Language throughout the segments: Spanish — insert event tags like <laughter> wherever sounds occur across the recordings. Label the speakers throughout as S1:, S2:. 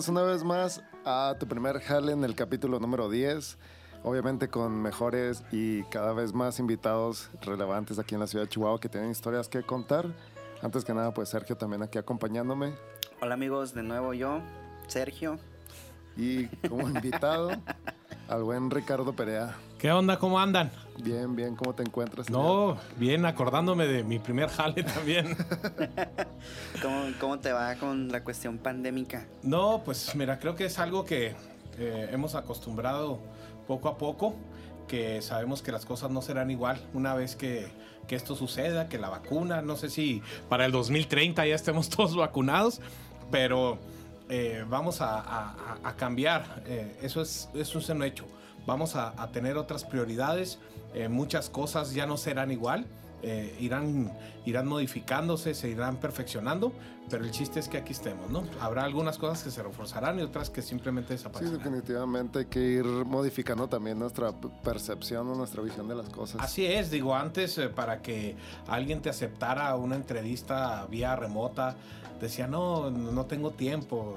S1: Bienvenidos una vez más a tu primer jale en el capítulo número 10. Obviamente con mejores y cada vez más invitados relevantes aquí en la ciudad de Chihuahua que tienen historias que contar. Antes que nada, pues Sergio también aquí acompañándome.
S2: Hola amigos, de nuevo yo, Sergio.
S1: Y como invitado <laughs> al buen Ricardo Perea.
S3: ¿Qué onda? ¿Cómo andan?
S1: Bien, bien, ¿cómo te encuentras?
S3: No, bien, acordándome de mi primer jale <laughs> también. <laughs>
S2: ¿Cómo, ¿Cómo te va con la cuestión pandémica?
S3: No, pues mira, creo que es algo que eh, hemos acostumbrado poco a poco, que sabemos que las cosas no serán igual una vez que, que esto suceda, que la vacuna, no sé si para el 2030 ya estemos <laughs> todos vacunados, pero eh, vamos a, a- a cambiar, eh, eso, es, eso es un hecho. Vamos a, a tener otras prioridades, eh, muchas cosas ya no serán igual, eh, irán, irán modificándose, se irán perfeccionando, pero el chiste es que aquí estemos, ¿no? Habrá algunas cosas que se reforzarán y otras que simplemente
S1: Sí,
S3: desaparecerán.
S1: definitivamente hay que ir modificando también nuestra percepción o nuestra visión de las cosas.
S3: Así es, digo, antes eh, para que alguien te aceptara una entrevista vía remota, decía, no, no tengo tiempo,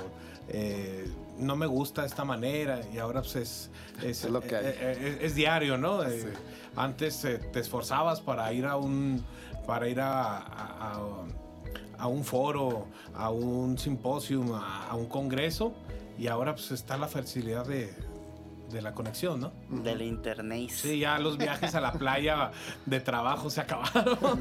S3: eh, no me gusta esta manera, y ahora pues es, es,
S1: Es lo que hay.
S3: eh, eh, es diario, ¿no? Eh,
S1: Sí.
S3: Antes eh, te esforzabas para ir a un, para ir a, a- a- a un foro, a un simposio, a, a un congreso, y ahora pues está la facilidad de, de la conexión, ¿no?
S2: Del internet.
S3: Sí, ya los viajes a la playa de trabajo se acabaron. <laughs>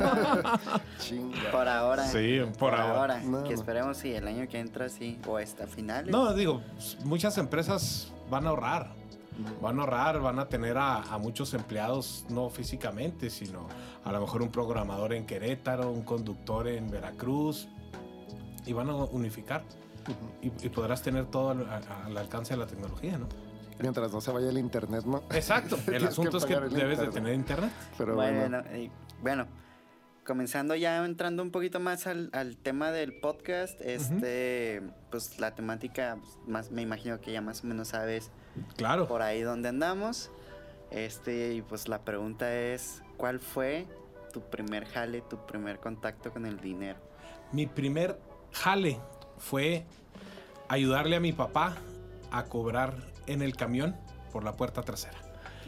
S1: Chinga.
S2: Por ahora.
S3: Sí, por ahora.
S1: No,
S2: que esperemos si el año que entra sí, o hasta finales.
S3: No, digo, muchas empresas van a ahorrar. Van a ahorrar, van a tener a, a muchos empleados, no físicamente, sino a lo mejor un programador en Querétaro, un conductor en Veracruz, y van a unificar. y, y podrás tener todo al, al alcance de la tecnología, ¿no?
S1: Mientras no se vaya el internet, ¿no?
S3: Exacto. <laughs> El asunto es que debes de tener internet.
S1: Pero
S2: bueno,
S1: bueno.
S2: y- bueno, comenzando ya entrando un poquito más al, al tema del podcast, este, pues la temática, pues, más me imagino que ya más o menos sabes
S3: Claro.
S2: por ahí donde andamos. Este, y pues la pregunta es, ¿cuál fue tu primer jale, tu primer contacto con el dinero?
S3: Mi primer jale fue ayudarle a mi papá a cobrar en el camión por la puerta trasera.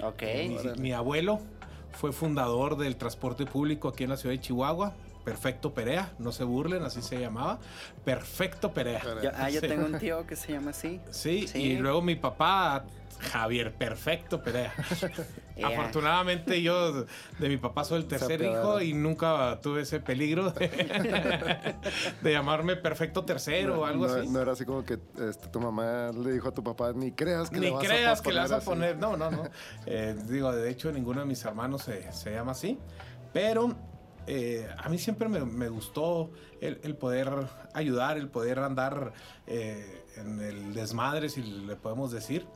S2: Ok.
S3: Mi, mi abuelo fue fundador del transporte público aquí en la ciudad de Chihuahua. Perfecto Perea, no se burlen, así se llamaba. Perfecto Perea.
S2: Yo, ah, yo
S3: Sí.
S2: tengo un <laughs> tío que se llama así.
S3: Sí,
S2: Sí.
S3: y luego mi papá, Javier Perfecto Perea. <laughs> Afortunadamente yo de mi papá soy el tercer hijo y nunca tuve ese peligro de, <laughs> de llamarme Perfecto Tercero o algo
S1: no,
S3: así.
S1: no era así como que este, tu mamá le dijo a tu papá, ni creas que le
S3: Ni
S1: vas
S3: creas
S1: a
S3: que le vas a
S1: así".
S3: poner. No, no, no. Eh, digo, de hecho, ninguno de mis hermanos se, se llama así. Pero eh, a mí siempre me, gustó el, poder ayudar, el poder andar eh, en el desmadre, si le podemos decir.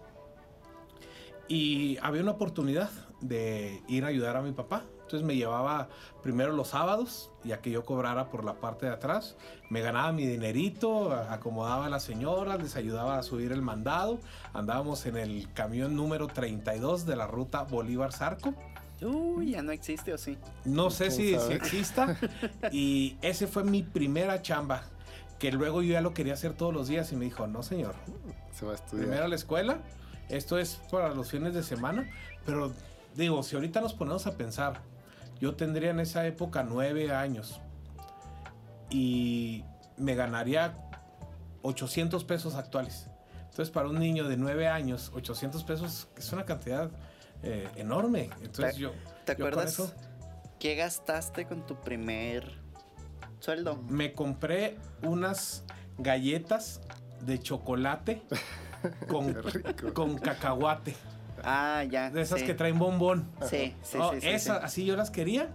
S3: Y había una oportunidad de ir a ayudar a mi papá. Entonces me llevaba primero los sábados, ya que yo cobrara por la parte de atrás. Me ganaba mi dinerito, acomodaba a las señoras, les ayudaba a subir el mandado. Andábamos en el camión número 32 de la ruta Bolívar-Zarco.
S2: Uy, ya no existe o sí.
S3: No sé
S1: ¿Quién
S3: si, exista. <laughs> Y ese fue mi primera chamba, que luego yo ya lo quería hacer todos los días y me dijo, no señor,
S1: Se va a estudiar.
S3: primero a la escuela. Esto es para los fines de semana. Pero digo, si ahorita nos ponemos a pensar, yo tendría en esa época nueve años y me ganaría 800 pesos actuales. Entonces, para un niño de nueve años, 800 pesos es una cantidad eh, enorme. Entonces,
S2: ¿Te-
S3: yo.
S2: ¿Te
S3: yo
S2: acuerdas
S3: eso
S2: qué gastaste con tu primer sueldo?
S3: me compré unas galletas de chocolate con, <laughs> con cacahuate.
S2: Ah, ya.
S3: De esas
S2: sí.
S3: que traen bombón.
S2: Sí, sí, sí, sí,
S3: esa-
S2: sí.
S3: Así yo las quería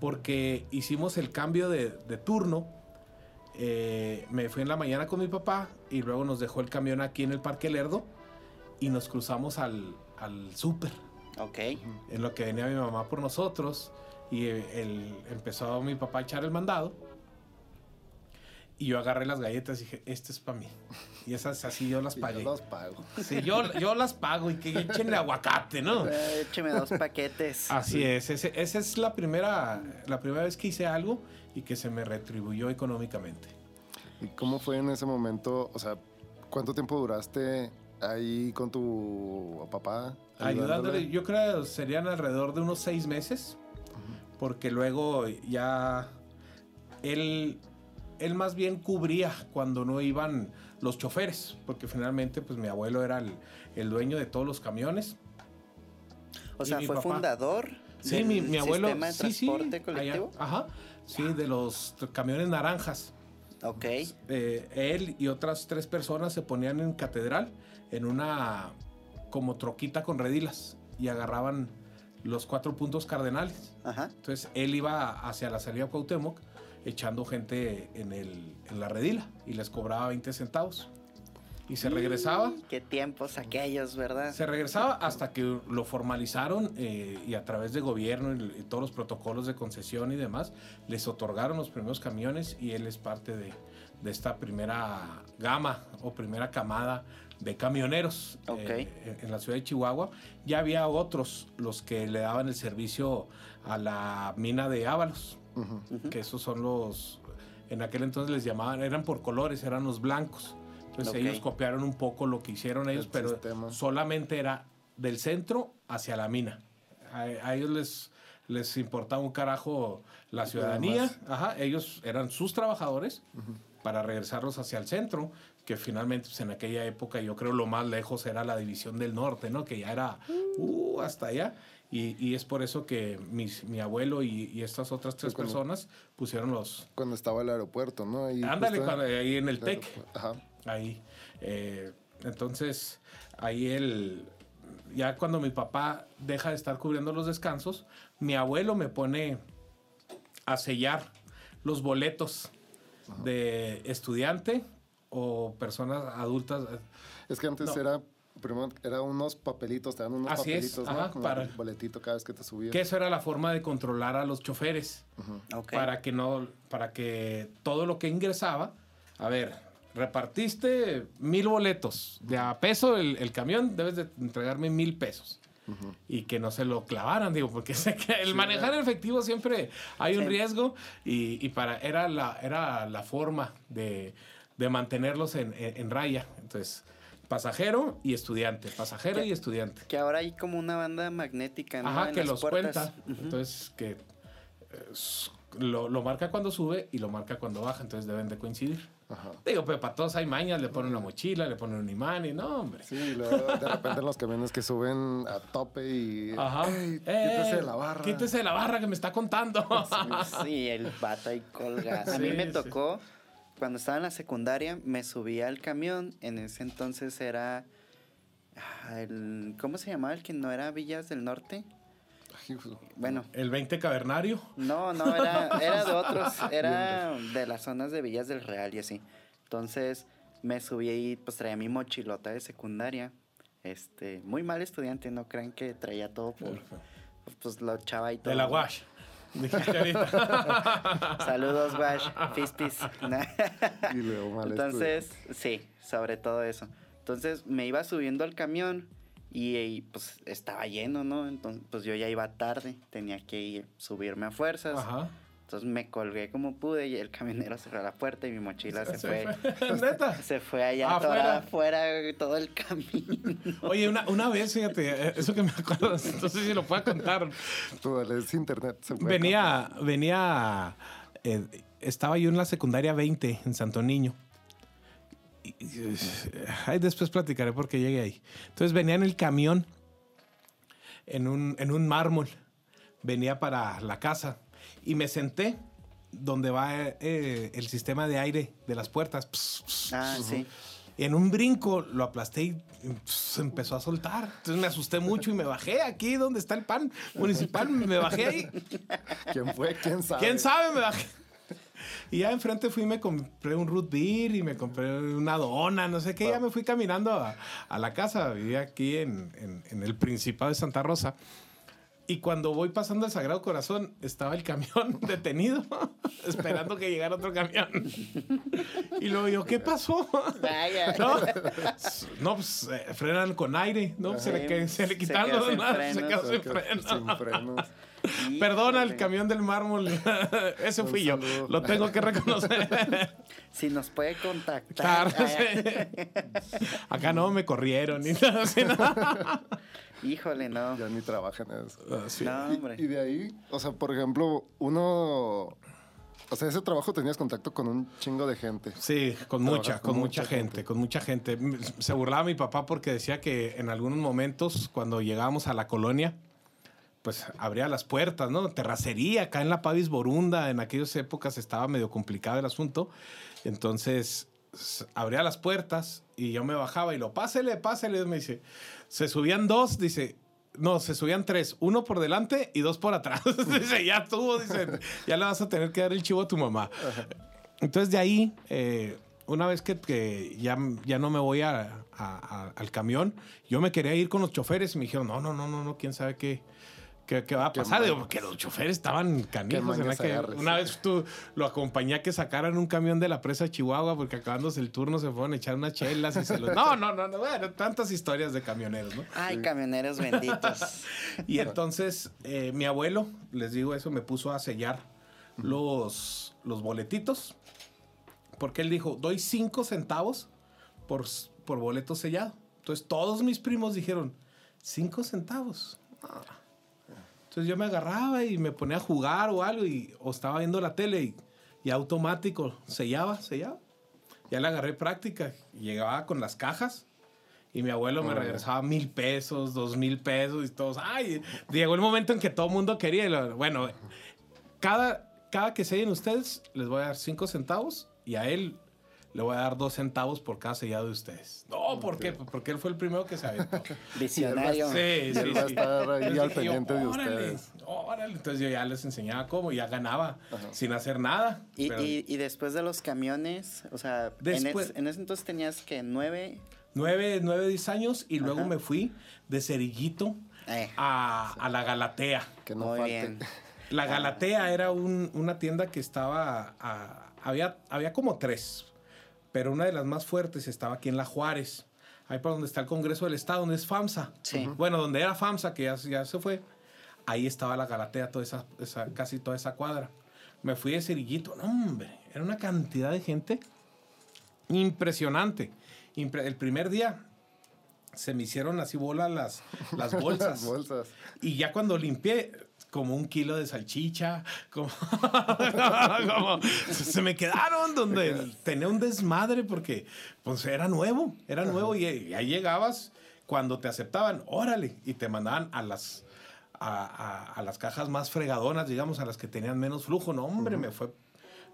S3: porque hicimos el cambio de, de turno. Eh, me fui en la mañana con mi papá y luego nos dejó el camión aquí en el Parque Lerdo y nos cruzamos al, al súper.
S2: Ok.
S3: En lo que venía mi mamá por nosotros y eh, el- empezó mi papá a echar el mandado. Y yo agarré las galletas y dije, este es para mí. Y esas así yo las <laughs> pagué.
S1: yo los pago.
S3: Sí, yo, yo las pago y que echenle aguacate, ¿no?
S2: Eh, écheme dos paquetes.
S3: Así es, ese- esa es la primera, la primera vez que hice algo y que se me retribuyó económicamente.
S1: ¿Y cómo fue en ese momento? O sea, ¿cuánto tiempo duraste ahí con tu papá?
S3: Ayudándole, yo creo que serían alrededor de unos seis meses, porque luego ya él, él más bien cubría cuando no iban los choferes, porque finalmente pues mi abuelo era el, el dueño de todos los camiones.
S2: O
S3: Y
S2: sea, fue
S3: papá.
S2: fundador
S3: Sí,
S2: del
S3: mi, mi abuelo.
S2: sistema de
S3: sí, sí, allá- ajá, sí, de los camiones naranjas.
S2: Ok.
S3: Eh, él y otras tres personas se ponían en catedral en una como troquita con redilas y agarraban los cuatro puntos cardenales.
S2: Ajá.
S3: Entonces él iba hacia la salida Cuauhtémoc echando gente en, el, en la redila y les cobraba 20 centavos. Y se regresaba.
S2: Qué tiempos aquellos, ¿verdad?
S3: Se regresaba hasta que lo formalizaron eh, y a través de gobierno y, y todos los protocolos de concesión y demás, les otorgaron los primeros camiones y él es parte de, de esta primera gama o primera camada de camioneros
S2: Ok.
S3: eh, en, la ciudad de Chihuahua. Ya había otros, los que le daban el servicio a la mina de Ábalos.
S1: Ujú.
S3: que esos son los, en aquel entonces les llamaban, eran por colores, eran los blancos. Entonces ellos copiaron un poco lo que hicieron ellos,
S1: El
S3: pero
S1: sistema.
S3: solamente era del centro hacia la mina. A, a ellos les, les importaba un carajo la ciudadanía. Ajá, ellos eran sus trabajadores para regresarlos hacia el centro, que finalmente pues, en aquella época yo creo lo más lejos era la división del norte, ¿no? Que ya era uh, hasta allá. Y, y es por eso que mis- mi abuelo y, y estas otras tres
S1: cuando-
S3: personas pusieron los...
S1: Cuando estaba el aeropuerto, ¿no? Ahí
S3: Ándale, cuando- ahí en el
S1: el
S3: TEC.
S1: Ajá.
S3: Ahí. Eh, entonces, ahí él, ya cuando mi papá deja de estar cubriendo los descansos, mi abuelo me pone a sellar los boletos de estudiante o personas adultas.
S1: Es que antes
S3: No.
S1: era, primero, era unos papelitos, te dan unos
S3: Así es,
S1: papelitos,
S3: ajá,
S1: ¿no? Como
S3: para-
S1: un boletito cada vez que te subías.
S3: Que eso era la forma de controlar a los choferes.
S2: Ok.
S3: para que no para que todo lo que ingresaba a ver repartiste mil boletos de a peso el, el camión debes de entregarme mil pesos y que no se lo clavaran digo porque <laughs> sé que el
S1: Sí,
S3: manejar
S1: ya.
S3: efectivo siempre hay un
S2: Sí.
S3: riesgo y, y para era la era la forma de, de mantenerlos en, en- en raya entonces pasajero y estudiante pasajero y estudiante
S2: Que ahora hay como una banda magnética, ¿no?
S3: Ajá,
S2: En
S3: que
S2: las
S3: los
S2: puertas.
S3: cuenta. Entonces, que eh, lo, lo marca cuando sube y lo marca cuando baja, entonces deben de coincidir.
S1: Ajá.
S3: Digo, pero para todos hay mañas, le ponen una mochila, le ponen un imán y no, hombre.
S1: Sí, y luego de repente los camiones que suben a tope y...
S3: Ajá.
S1: "Ey,
S3: Eh,
S1: quítese de la barra.
S3: Quítese de la barra que me está contando.
S2: Sí, el vato ahí colga. A mí
S3: Sí,
S2: me
S3: sí.
S2: Cuando estaba en la secundaria, me subí al camión. En ese entonces era. ah, El, ¿Cómo se llamaba el que no era Villas del Norte?
S1: Pues,
S2: Bueno,
S3: El 20 cavernario.
S2: no, no, era, era de otros. <laughs> Era de las zonas de Villas del Real y así. Entonces me subí y pues traía mi mochilota de secundaria. Este, muy mal estudiante, no crean que traía todo por. Pues lo echaba y todo.
S3: De la wash.
S2: Saludos, Wash. Fispis. <laughs>
S1: Y luego mal
S2: Entonces, sí, sobre todo eso. Entonces me iba subiendo al camión y, y, pues estaba lleno, ¿no? Entonces, pues yo ya iba tarde, tenía que ir, subirme a fuerzas.
S3: Ajá.
S2: Entonces me colgué como pude y el camionero cerró la puerta y mi mochila se, fue. <laughs>
S3: Neta.
S2: Se fue allá
S3: Afuera.
S2: toda afuera todo el camino.
S3: Oye, una, una vez, fíjate, eh, eso que me acuerdo, <laughs> no sé si lo puedo contar.
S1: Tú dale, es internet. se
S3: Venía, venía, eh, estaba yo en la secundaria 20 en Santo Niño. Y- y- ay, después platicaré porque llegué ahí. Entonces venía en el camión, en un, en un mármol, venía para la casa y me senté donde va eh, el sistema de aire de las puertas. Pss, pss,
S2: Ah,
S3: pss.
S2: sí.
S3: Y en un brinco lo aplasté y se empezó a soltar. Entonces me asusté mucho y me bajé aquí donde está el pan municipal. Me bajé ahí. <laughs>
S1: ¿Quién fue? ¿Quién sabe?
S3: ¿Quién sabe? Me bajé. Y ya enfrente fui y me compré un root beer y me compré una dona, no sé qué. Ya me fui caminando a, a la casa. Vivía aquí en, en- en el Principado de Santa Rosa. Y cuando voy pasando el Sagrado Corazón, estaba el camión <laughs> detenido, esperando que llegara otro camión. Y luego yo, ¿qué pasó?
S2: Vaya. <laughs>
S3: No, no pues eh, frenan con aire, ¿no? Se le, se le quitaron los se
S2: frenos.
S3: quedó
S1: Se
S3: sin
S1: quedó
S3: frenos.
S1: Sin frenos.
S3: Perdona el camión del mármol. <laughs> Ese fui yo. Lo tengo que reconocer.
S2: Si nos puede contactar.
S3: Claro, sí. Acá no me corrieron ni nada así. ¿no? <laughs>
S2: Híjole, no.
S1: Ya ni trabajan en eso.
S3: Ah, sí.
S2: No, hombre.
S1: Y de ahí, o sea, por ejemplo, uno. O sea, ese trabajo tenías contacto con un chingo de gente.
S3: Sí, con
S1: Trabajas
S3: mucha,
S1: con
S3: con
S1: mucha
S3: mucha gente,
S1: gente.
S3: con mucha gente. Se burlaba mi papá porque decía que en algunos momentos, cuando llegábamos a la colonia, pues abría las puertas, ¿no? Terracería, acá en la Pavis Borunda, en aquellas épocas estaba medio complicado el asunto. Entonces, abría las puertas y yo me bajaba y lo, pásele, pásele, me dice. Se subían dos, dice, no, se subían tres, uno por delante y dos por atrás. <laughs> dice, ya tuvo, dice, ya le vas a tener que dar el chivo a tu mamá. Entonces de ahí, eh, una vez que, que ya, ya no me voy a- a- a- al camión, yo me quería ir con los choferes y me dijeron, no, no, no, no, no, quién sabe qué, qué, qué va a pasar. Digo, porque los choferes estaban canijos. en
S1: agarres.
S3: una vez tú lo acompañé a que sacaran un camión de la presa de Chihuahua porque acabándose el turno se fueron a echar unas chelas y se los... <laughs> No, no, no, no, bueno, tantas historias de camioneros, ¿no?
S2: Ay, camioneros benditos. <laughs>
S3: Y entonces eh, mi abuelo, les digo eso, me puso a sellar los, los boletitos. Porque él dijo, doy cinco centavos por, por boleto sellado. Entonces todos mis primos dijeron, cinco centavos. Ah. Entonces yo me agarraba y me ponía a jugar o algo y, o estaba viendo la tele y, y automático sellaba, sellaba. Ya le agarré práctica. y Llegaba con las cajas y mi abuelo me regresaba mil pesos, dos mil pesos y todos. Ay, llegó el momento en que todo el mundo quería. y lo- bueno, cada, cada que sellen ustedes, les voy a dar cinco centavos y a él le voy a dar dos centavos por cada sellado de ustedes. No, ¿por qué? Porque él fue el primero que se aventó. <laughs>
S2: Visionario.
S3: Sí, sí, sí.
S1: estar ahí al
S3: yo,
S1: pendiente de
S3: "Órale,
S1: ustedes".
S3: órale. Entonces yo ya les enseñaba cómo, ya ganaba sin hacer nada.
S2: Y,
S3: Pero
S2: y, y después de los camiones, o sea, en,
S3: Después-
S2: es- en ese entonces tenías que nueve.
S3: nueve, nueve, diez años y luego
S2: Ajá.
S3: me fui de Cerillito
S2: Eh,
S3: a, a la Galatea.
S1: Que no
S2: muy
S1: falte.
S2: bien.
S3: La Galatea era un- una tienda que estaba. a- había, había como tres, pero una de las más fuertes estaba aquí en La Juárez, ahí por donde está el Congreso del Estado, donde es FAMSA.
S2: Sí.
S3: Bueno, donde era FAMSA, que ya, ya se fue, ahí estaba la Galatea, toda esa, esa- casi toda esa cuadra. Me fui de Cerillito, no, hombre, era una cantidad de gente impresionante. Impre- el primer día se me hicieron así bolas las, las <laughs> bolsas.
S1: Las bolsas.
S3: Y ya cuando limpié, como un kilo de salchicha, como, <laughs> como- se me quedaron donde tenía un desmadre porque pues era nuevo, era nuevo y, y ahí llegabas cuando te aceptaban, órale, y te mandaban a las a, a- a las cajas más fregadonas, digamos, a las que tenían menos flujo. No, hombre, me fue,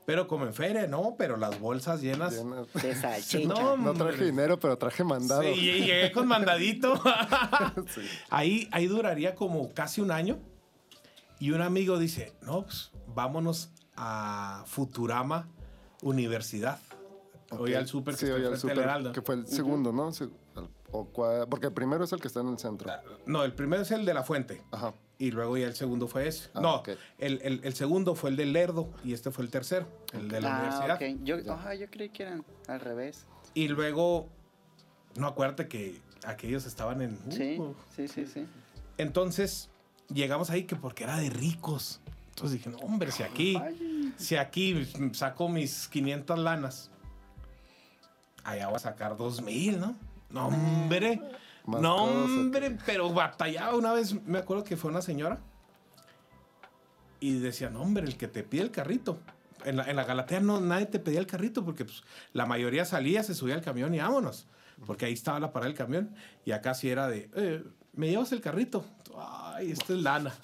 S3: pero como en feria, no, pero las bolsas llenas.
S1: Llenas.
S2: De <laughs> salchicha.
S3: No,
S1: No traje dinero, pero traje mandado.
S3: Sí, y llegué con mandadito. <laughs>
S1: Sí.
S3: ahí, ahí duraría como casi un año. Y un amigo dice, no, pues vámonos a Futurama Universidad. Hoy
S1: Ok.
S3: al súper que
S1: Sí,
S3: está
S1: hoy al
S3: Heraldo.
S1: Que fue el segundo, ¿no? Sí, al- o cua- porque el primero es el que está en el centro.
S3: No, el primero es el de la fuente.
S1: Ajá.
S3: Y luego ya el segundo fue ese.
S1: Ah,
S3: no, el, el- el segundo fue el del Lerdo y este fue el tercero, el de la
S2: ah,
S3: universidad.
S2: ok. Yo, ajá, yo creí que eran al revés.
S3: Y luego, no acuérdate que aquellos estaban en...
S2: Sí,
S3: Uh,
S2: sí, sí, sí.
S3: Entonces, llegamos ahí que porque era de ricos. Entonces dije, no, hombre, si aquí, si aquí saco mis 500 lanas, allá voy a sacar 2000, ¿no? No, hombre.
S1: Más
S3: no, hombre, pero batallaba una vez, me acuerdo que fue una señora y decía, no, hombre, el que te pide el carrito. En la, en la Galatea no, nadie te pedía el carrito porque pues, la mayoría salía, se subía al camión y vámonos. Porque ahí estaba la parada del camión y acá sí era de, "Eh, ¿me llevas el carrito? Ay, esto es lana.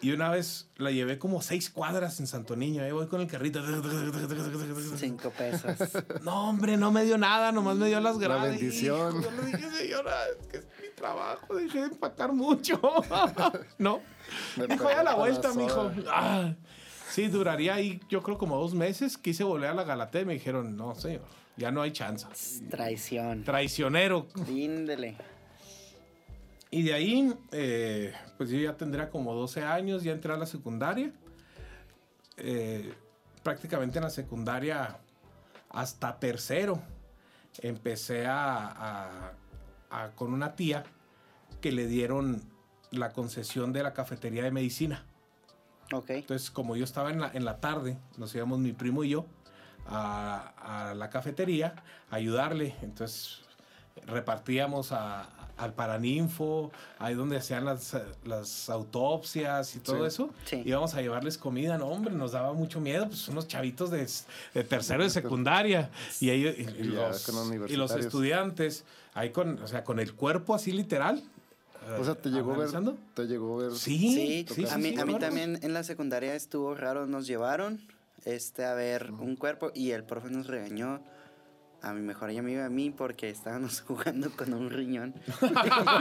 S3: y una vez la llevé como seis cuadras en Santo Niño, ahí voy con el carrito.
S2: Cinco pesos.
S3: No, hombre, no me dio nada, nomás me dio las
S1: La
S3: gradas.
S1: bendición.
S3: Hijo, Yo le dije, señora, es que es mi trabajo, dejé de empacar mucho. <laughs> no.
S1: Me
S3: Dijo, ya a la vuelta,
S1: la
S3: mijo. Ah, sí, duraría ahí, yo creo, como dos meses. Quise volver a la Galatea y me dijeron, no, señor, ya no hay chance.
S2: Traición.
S3: Traicionero.
S2: Índele.
S3: Y de ahí, eh, pues yo ya tendría como 12 años, ya entré a la secundaria. Eh, prácticamente en la secundaria hasta tercero empecé a, a- a- con una tía que le dieron la concesión de la cafetería de medicina.
S2: Ok.
S3: Entonces, como yo estaba en la, en la tarde, nos íbamos mi primo y yo a, a la cafetería a ayudarle. Entonces, repartíamos a- al Paraninfo, ahí donde hacían las, las autopsias y todo
S1: Sí.
S3: eso.
S2: Sí.
S3: Íbamos a llevarles comida, no, hombre, nos daba mucho miedo, pues unos chavitos de, de tercero de secundaria. Y, ellos, y, los, y estudiantes, ahí con, o sea, con el cuerpo así literal.
S1: O sea, ¿te llegó a ver? ¿Te llegó a ver?
S3: Sí,
S2: Sí,
S3: sí,
S2: a mí,
S3: sí,
S2: a mí también en la secundaria estuvo raro, nos llevaron este, a ver un cuerpo y el profe nos regañó a mi mejor amigo y a mí porque estábamos <laughs> jugando con un riñón. <laughs>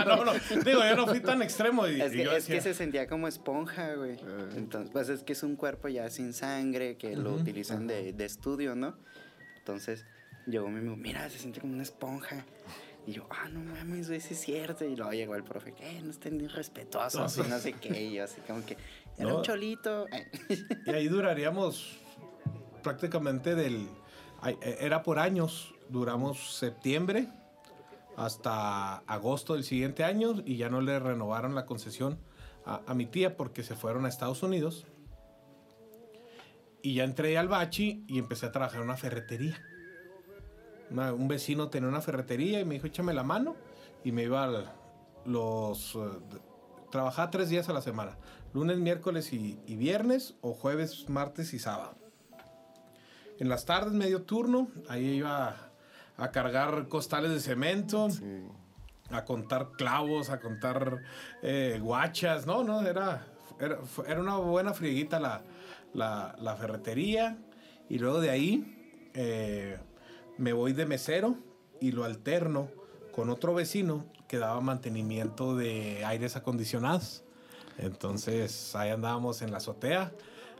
S3: no, no, digo, yo no fui tan extremo. Y,
S2: Es
S3: y
S2: que,
S3: yo
S2: es que
S3: decía,
S2: se sentía como esponja, güey.
S1: Eh.
S2: Entonces, pues es que es un cuerpo ya sin sangre que lo utilizan de, de estudio, ¿no? Entonces llegó mi amigo, mira, se siente como una esponja. Y yo, ah, no mames, güey, sí es cierto. Y luego llegó el profe, que no estén irrespetuosos y no sé qué. Y yo así como que, era
S3: No.
S2: un cholito.
S3: Y ahí duraríamos prácticamente del... eh, Era por años. Duramos septiembre hasta agosto del siguiente año y ya no le renovaron la concesión a, a mi tía porque se fueron a Estados Unidos. Y ya entré al bachi y empecé a trabajar en una ferretería. Un vecino tenía una ferretería y me dijo, échame la mano. Y me iba al- los... eh, trabajaba tres días a la semana. Lunes, miércoles y, y viernes o jueves, martes y sábado. En las tardes, medio turno, ahí iba a, cargar costales de cemento,
S1: Sí.
S3: a contar clavos, a contar eh, guachas. No, no, era, era, era una buena frieguita la, la, la ferretería. Y luego de ahí eh, me voy de mesero y lo alterno con otro vecino que daba mantenimiento de aires acondicionados. Entonces ahí andábamos en la azotea,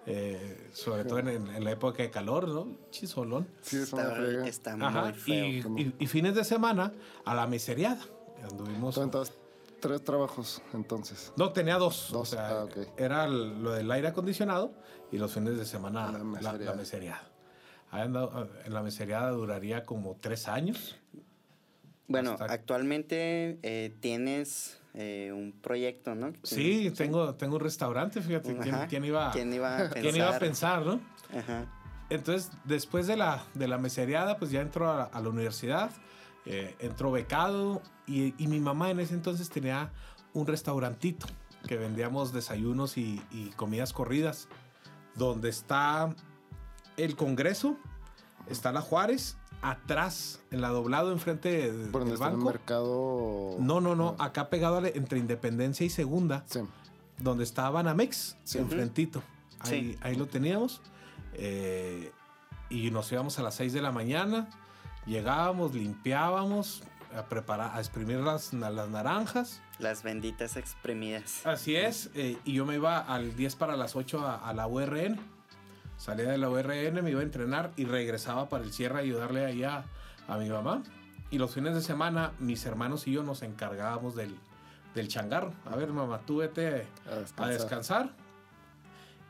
S3: eh, sobre todo en, en la época de calor, ¿no? Chisolón.
S1: Sí,
S2: Está, está
S3: Ajá,
S2: muy feo.
S3: y, y- y fines de semana a la meseriada. Anduvimos.
S1: Entonces, tres trabajos, entonces.
S3: No, tenía dos.
S1: Dos,
S3: O sea,
S1: ah, ok.
S3: era lo del aire acondicionado y los fines de semana
S1: La
S3: la,
S1: meseriada.
S3: la andaba- en la meseriada duraría como tres años.
S2: Bueno,
S3: hasta-
S2: actualmente eh, tienes eh, un proyecto, ¿no?
S3: Sí, tengo, tengo un restaurante, fíjate, ¿quién, iba,
S2: ¿Quién iba a pensar?
S3: quién iba a pensar, no?
S2: Ajá.
S3: Entonces, después de la, de la meseriada, pues ya entró a, a la universidad, eh, entró becado y, y mi mamá en ese entonces tenía un restaurantito que vendíamos desayunos y, y comidas corridas, donde está el Congreso, está la Juárez, atrás, en la doblado enfrente de-
S1: Por donde
S3: del
S1: está el
S3: banco.
S1: mercado.
S3: No, no, no, acá pegado entre Independencia y Segunda,
S1: Sí.
S3: donde está Banamex,
S1: Sí.
S3: enfrentito. Ahí,
S2: Sí.
S3: ahí lo teníamos. eh, y nos íbamos a las 6 de la mañana. Llegábamos, limpiábamos, a preparar, a exprimir las, las naranjas.
S2: Las benditas exprimidas.
S3: Así es. eh, y yo me iba al 10 para las 8 a, a la URN. Salía de la URN, me iba a entrenar y regresaba para el cierre a ayudarle ahí a, a mi mamá. Y los fines de semana, mis hermanos y yo nos encargábamos del, del changarro. A ver, mamá, tú vete
S1: A
S3: a
S1: descansar.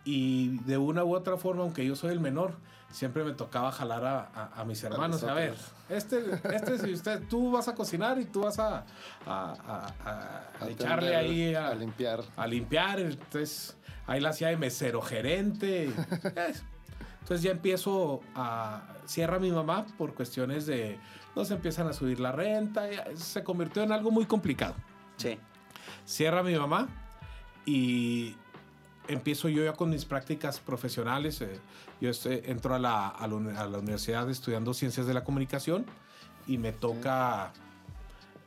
S3: Y de una u otra forma, aunque yo soy el menor, siempre me tocaba jalar a, a- a mis hermanos. A ver, este, este si usted, tú vas a cocinar y tú vas a, a- a- a- a
S1: Atender,
S3: echarle ahí a,
S1: a limpiar.
S3: a limpiar. Entonces, ahí la hacía de mesero gerente. <laughs> Entonces ya empiezo a... Cierra mi mamá por cuestiones de... Nos empiezan a subir la renta. Se convirtió en algo muy complicado
S2: Sí.
S3: cierra mi mamá y empiezo yo ya con mis prácticas profesionales. eh, yo este, entro a la, a, la, uni- a la universidad estudiando ciencias de la comunicación y me toca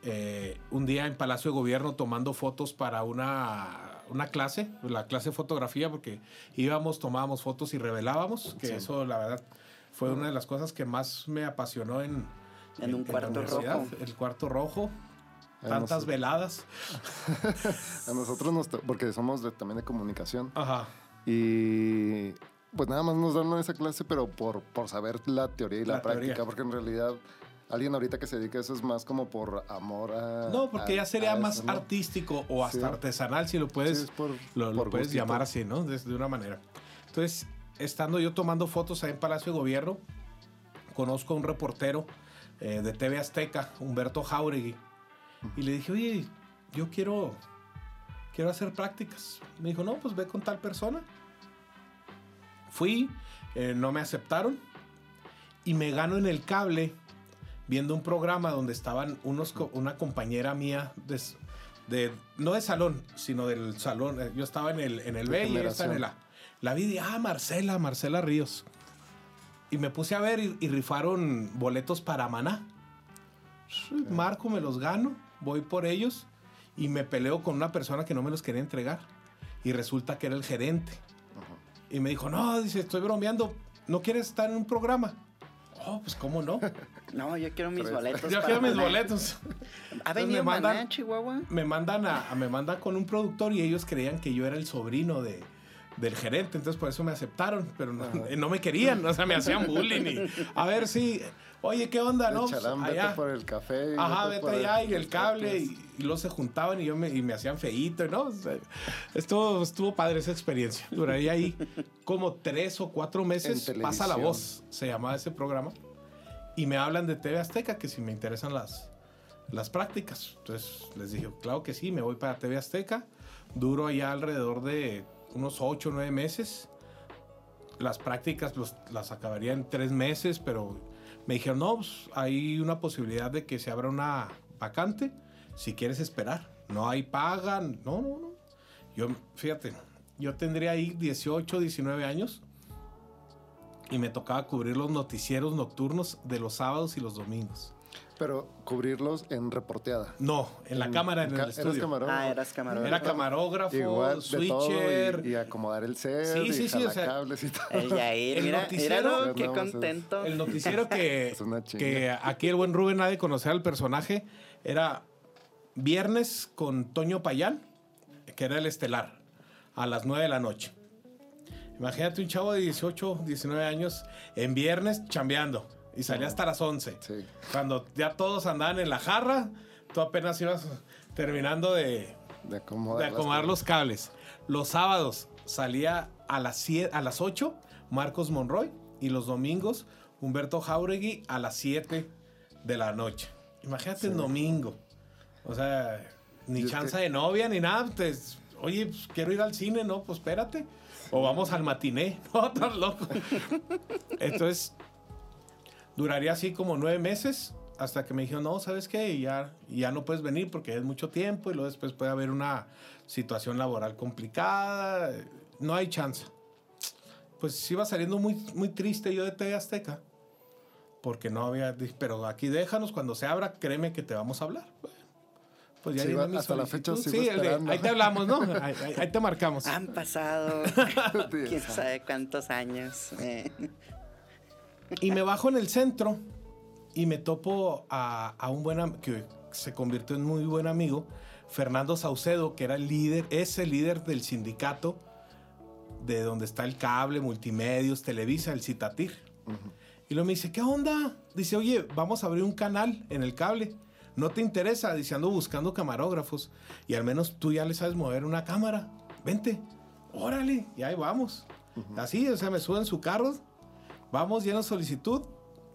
S3: eh, un día en Palacio de Gobierno tomando fotos para una, una clase, la clase de fotografía, porque íbamos, tomábamos fotos y revelábamos, que
S1: Sí.
S3: eso la verdad fue una de las cosas que más me apasionó en,
S2: En un
S3: la
S2: rojo.
S3: El cuarto rojo. Tantas veladas. <laughs>
S1: A nosotros nos. Porque somos de- también de comunicación.
S3: Ajá.
S1: Y. Pues nada más nos dan esa clase, pero por, por saber la teoría y la,
S3: La
S1: práctica,
S3: teoría.
S1: porque en realidad alguien ahorita que se dedica a eso es más como por amor a.
S3: No, porque
S1: a-
S3: ya sería más
S1: ¿no?
S3: artístico o hasta
S1: Sí.
S3: artesanal, si lo puedes,
S1: Sí, es por-
S3: lo, puedes llamar así, ¿no? De, de una manera. Entonces, estando yo tomando fotos ahí en Palacio de Gobierno, conozco a un reportero eh, de TV Azteca, Humberto Jauregui, y le dije, oye, yo quiero, quiero hacer prácticas. Me dijo, no, pues ve con tal persona. Fui, eh, no me aceptaron y me gano en el cable viendo un programa donde estaban unos, una compañera mía de, de- no de salón, sino del salón. eh, Yo estaba en el, en el
S1: De
S3: B y ella estaba en el A. La vi y, ah, Marcela, Marcela Ríos. Y me puse a ver y, y rifaron boletos para Maná. Marco, me los gano, voy por ellos y me peleo con una persona que no me los quería entregar. Y resulta que era el gerente. Y me dijo, no, dice, estoy bromeando, ¿no quieres estar en un programa? Oh, pues cómo no. <laughs>
S2: No, yo quiero mis boletos.
S3: Yo quiero mis
S2: Maná.
S3: boletos. <laughs>
S2: ¿Ha
S3: Entonces
S2: venido
S3: me mandan-
S2: Maná, Chihuahua?
S3: Me mandan a, a- me mandan con un productor y ellos creían que yo era el sobrino de, del gerente, entonces por eso me aceptaron, pero no, <laughs> no me querían, o sea, me hacían bullying. y, a ver si, oye, ¿qué onda, no? Pues,
S1: Chalán, vete
S3: allá.
S1: por el café.
S3: Ajá, vete
S1: por
S3: allá y el cable y, y luego se juntaban y yo me, y me hacían feíto, ¿no? O sea, estuvo, estuvo padre esa experiencia. Duraría ahí como tres o cuatro meses.
S1: En
S3: Pasa la voz, se llamaba ese programa. Y me hablan de TV Azteca, que si me interesan las, las prácticas. Entonces les dije, claro que sí, me voy para TV Azteca. Duro allá alrededor de unos ocho o nueve meses. Las prácticas las acabaría en tres meses, pero me dijeron, no, pues, hay una posibilidad de que se abra una vacante si quieres esperar. No hay paga, no, no, no. Yo, fíjate, yo tendría ahí 18, 19 años y me tocaba cubrir los noticieros nocturnos de los sábados y los domingos.
S1: Pero cubrirlos en reporteada.
S3: No, en la cámara, en el
S1: eras
S3: estudio.
S1: camarógrafo.
S2: Ah, eras camarógrafo.
S3: Era camarógrafo,
S1: Igual de todo
S3: switcher.
S1: y, y acomodar el set
S3: Sí,
S1: y
S3: sí, sí, o sea,
S1: jalacables y todo.
S2: El Yair,
S3: El
S2: mira,
S3: noticiero-
S2: míralo, qué
S1: No,
S2: contento.
S3: El noticiero que, <laughs>
S1: Es una chinga.
S3: que aquí el buen Rubén ha de conocer al personaje era viernes con Toño Payán, que era el estelar, a las 9 de la noche. Imagínate un chavo de 18, 19 años en viernes chambeando y salía hasta las 11.
S1: Sí.
S3: Cuando ya todos andaban en la jarra, tú apenas ibas terminando de,
S1: De acomodar,
S3: de los cables. Los sábados salía a las, 7, a las 8 Marcos Monroy y los domingos Humberto Jauregui a las 7 de la noche. Imagínate el domingo. O sea, ni
S1: es
S3: chance
S1: que-
S3: de novia ni nada. Pues, oye, pues, quiero ir al cine, no, pues espérate. O vamos al matiné. <laughs> No, estás loco. <laughs> Entonces, duraría así como nueve meses hasta que me dijeron, no, ¿sabes qué? Y ya, ya no puedes venir porque es mucho tiempo y luego después puede haber una situación laboral complicada. No hay chance. Pues iba saliendo muy, muy triste yo de TV Azteca. Porque no había... Pero aquí déjanos, cuando se abra, créeme que te vamos a hablar. Pues ya mi
S1: hasta la fecha sigo
S3: Sí,
S1: esperando.
S3: ahí te hablamos, ¿no? <laughs> Ahí, ahí- ahí te marcamos.
S2: Han pasado <laughs> quién sabe cuántos años. eh.
S3: Y me bajo en el centro y me topo a, a un buen am- que se convirtió en muy buen amigo, Fernando Saucedo, que era el líder, es el líder del sindicato de donde está el cable, multimedios, Televisa, el Citatir. Y luego me dice, ¿qué onda? Dice, oye, vamos a abrir un canal en el cable. ¿No te interesa? Dice, ando buscando camarógrafos. Y al menos tú ya le sabes mover una cámara. Vente. Órale. Y ahí vamos. Así, o sea, me suben su carro. Vamos, lleno solicitud.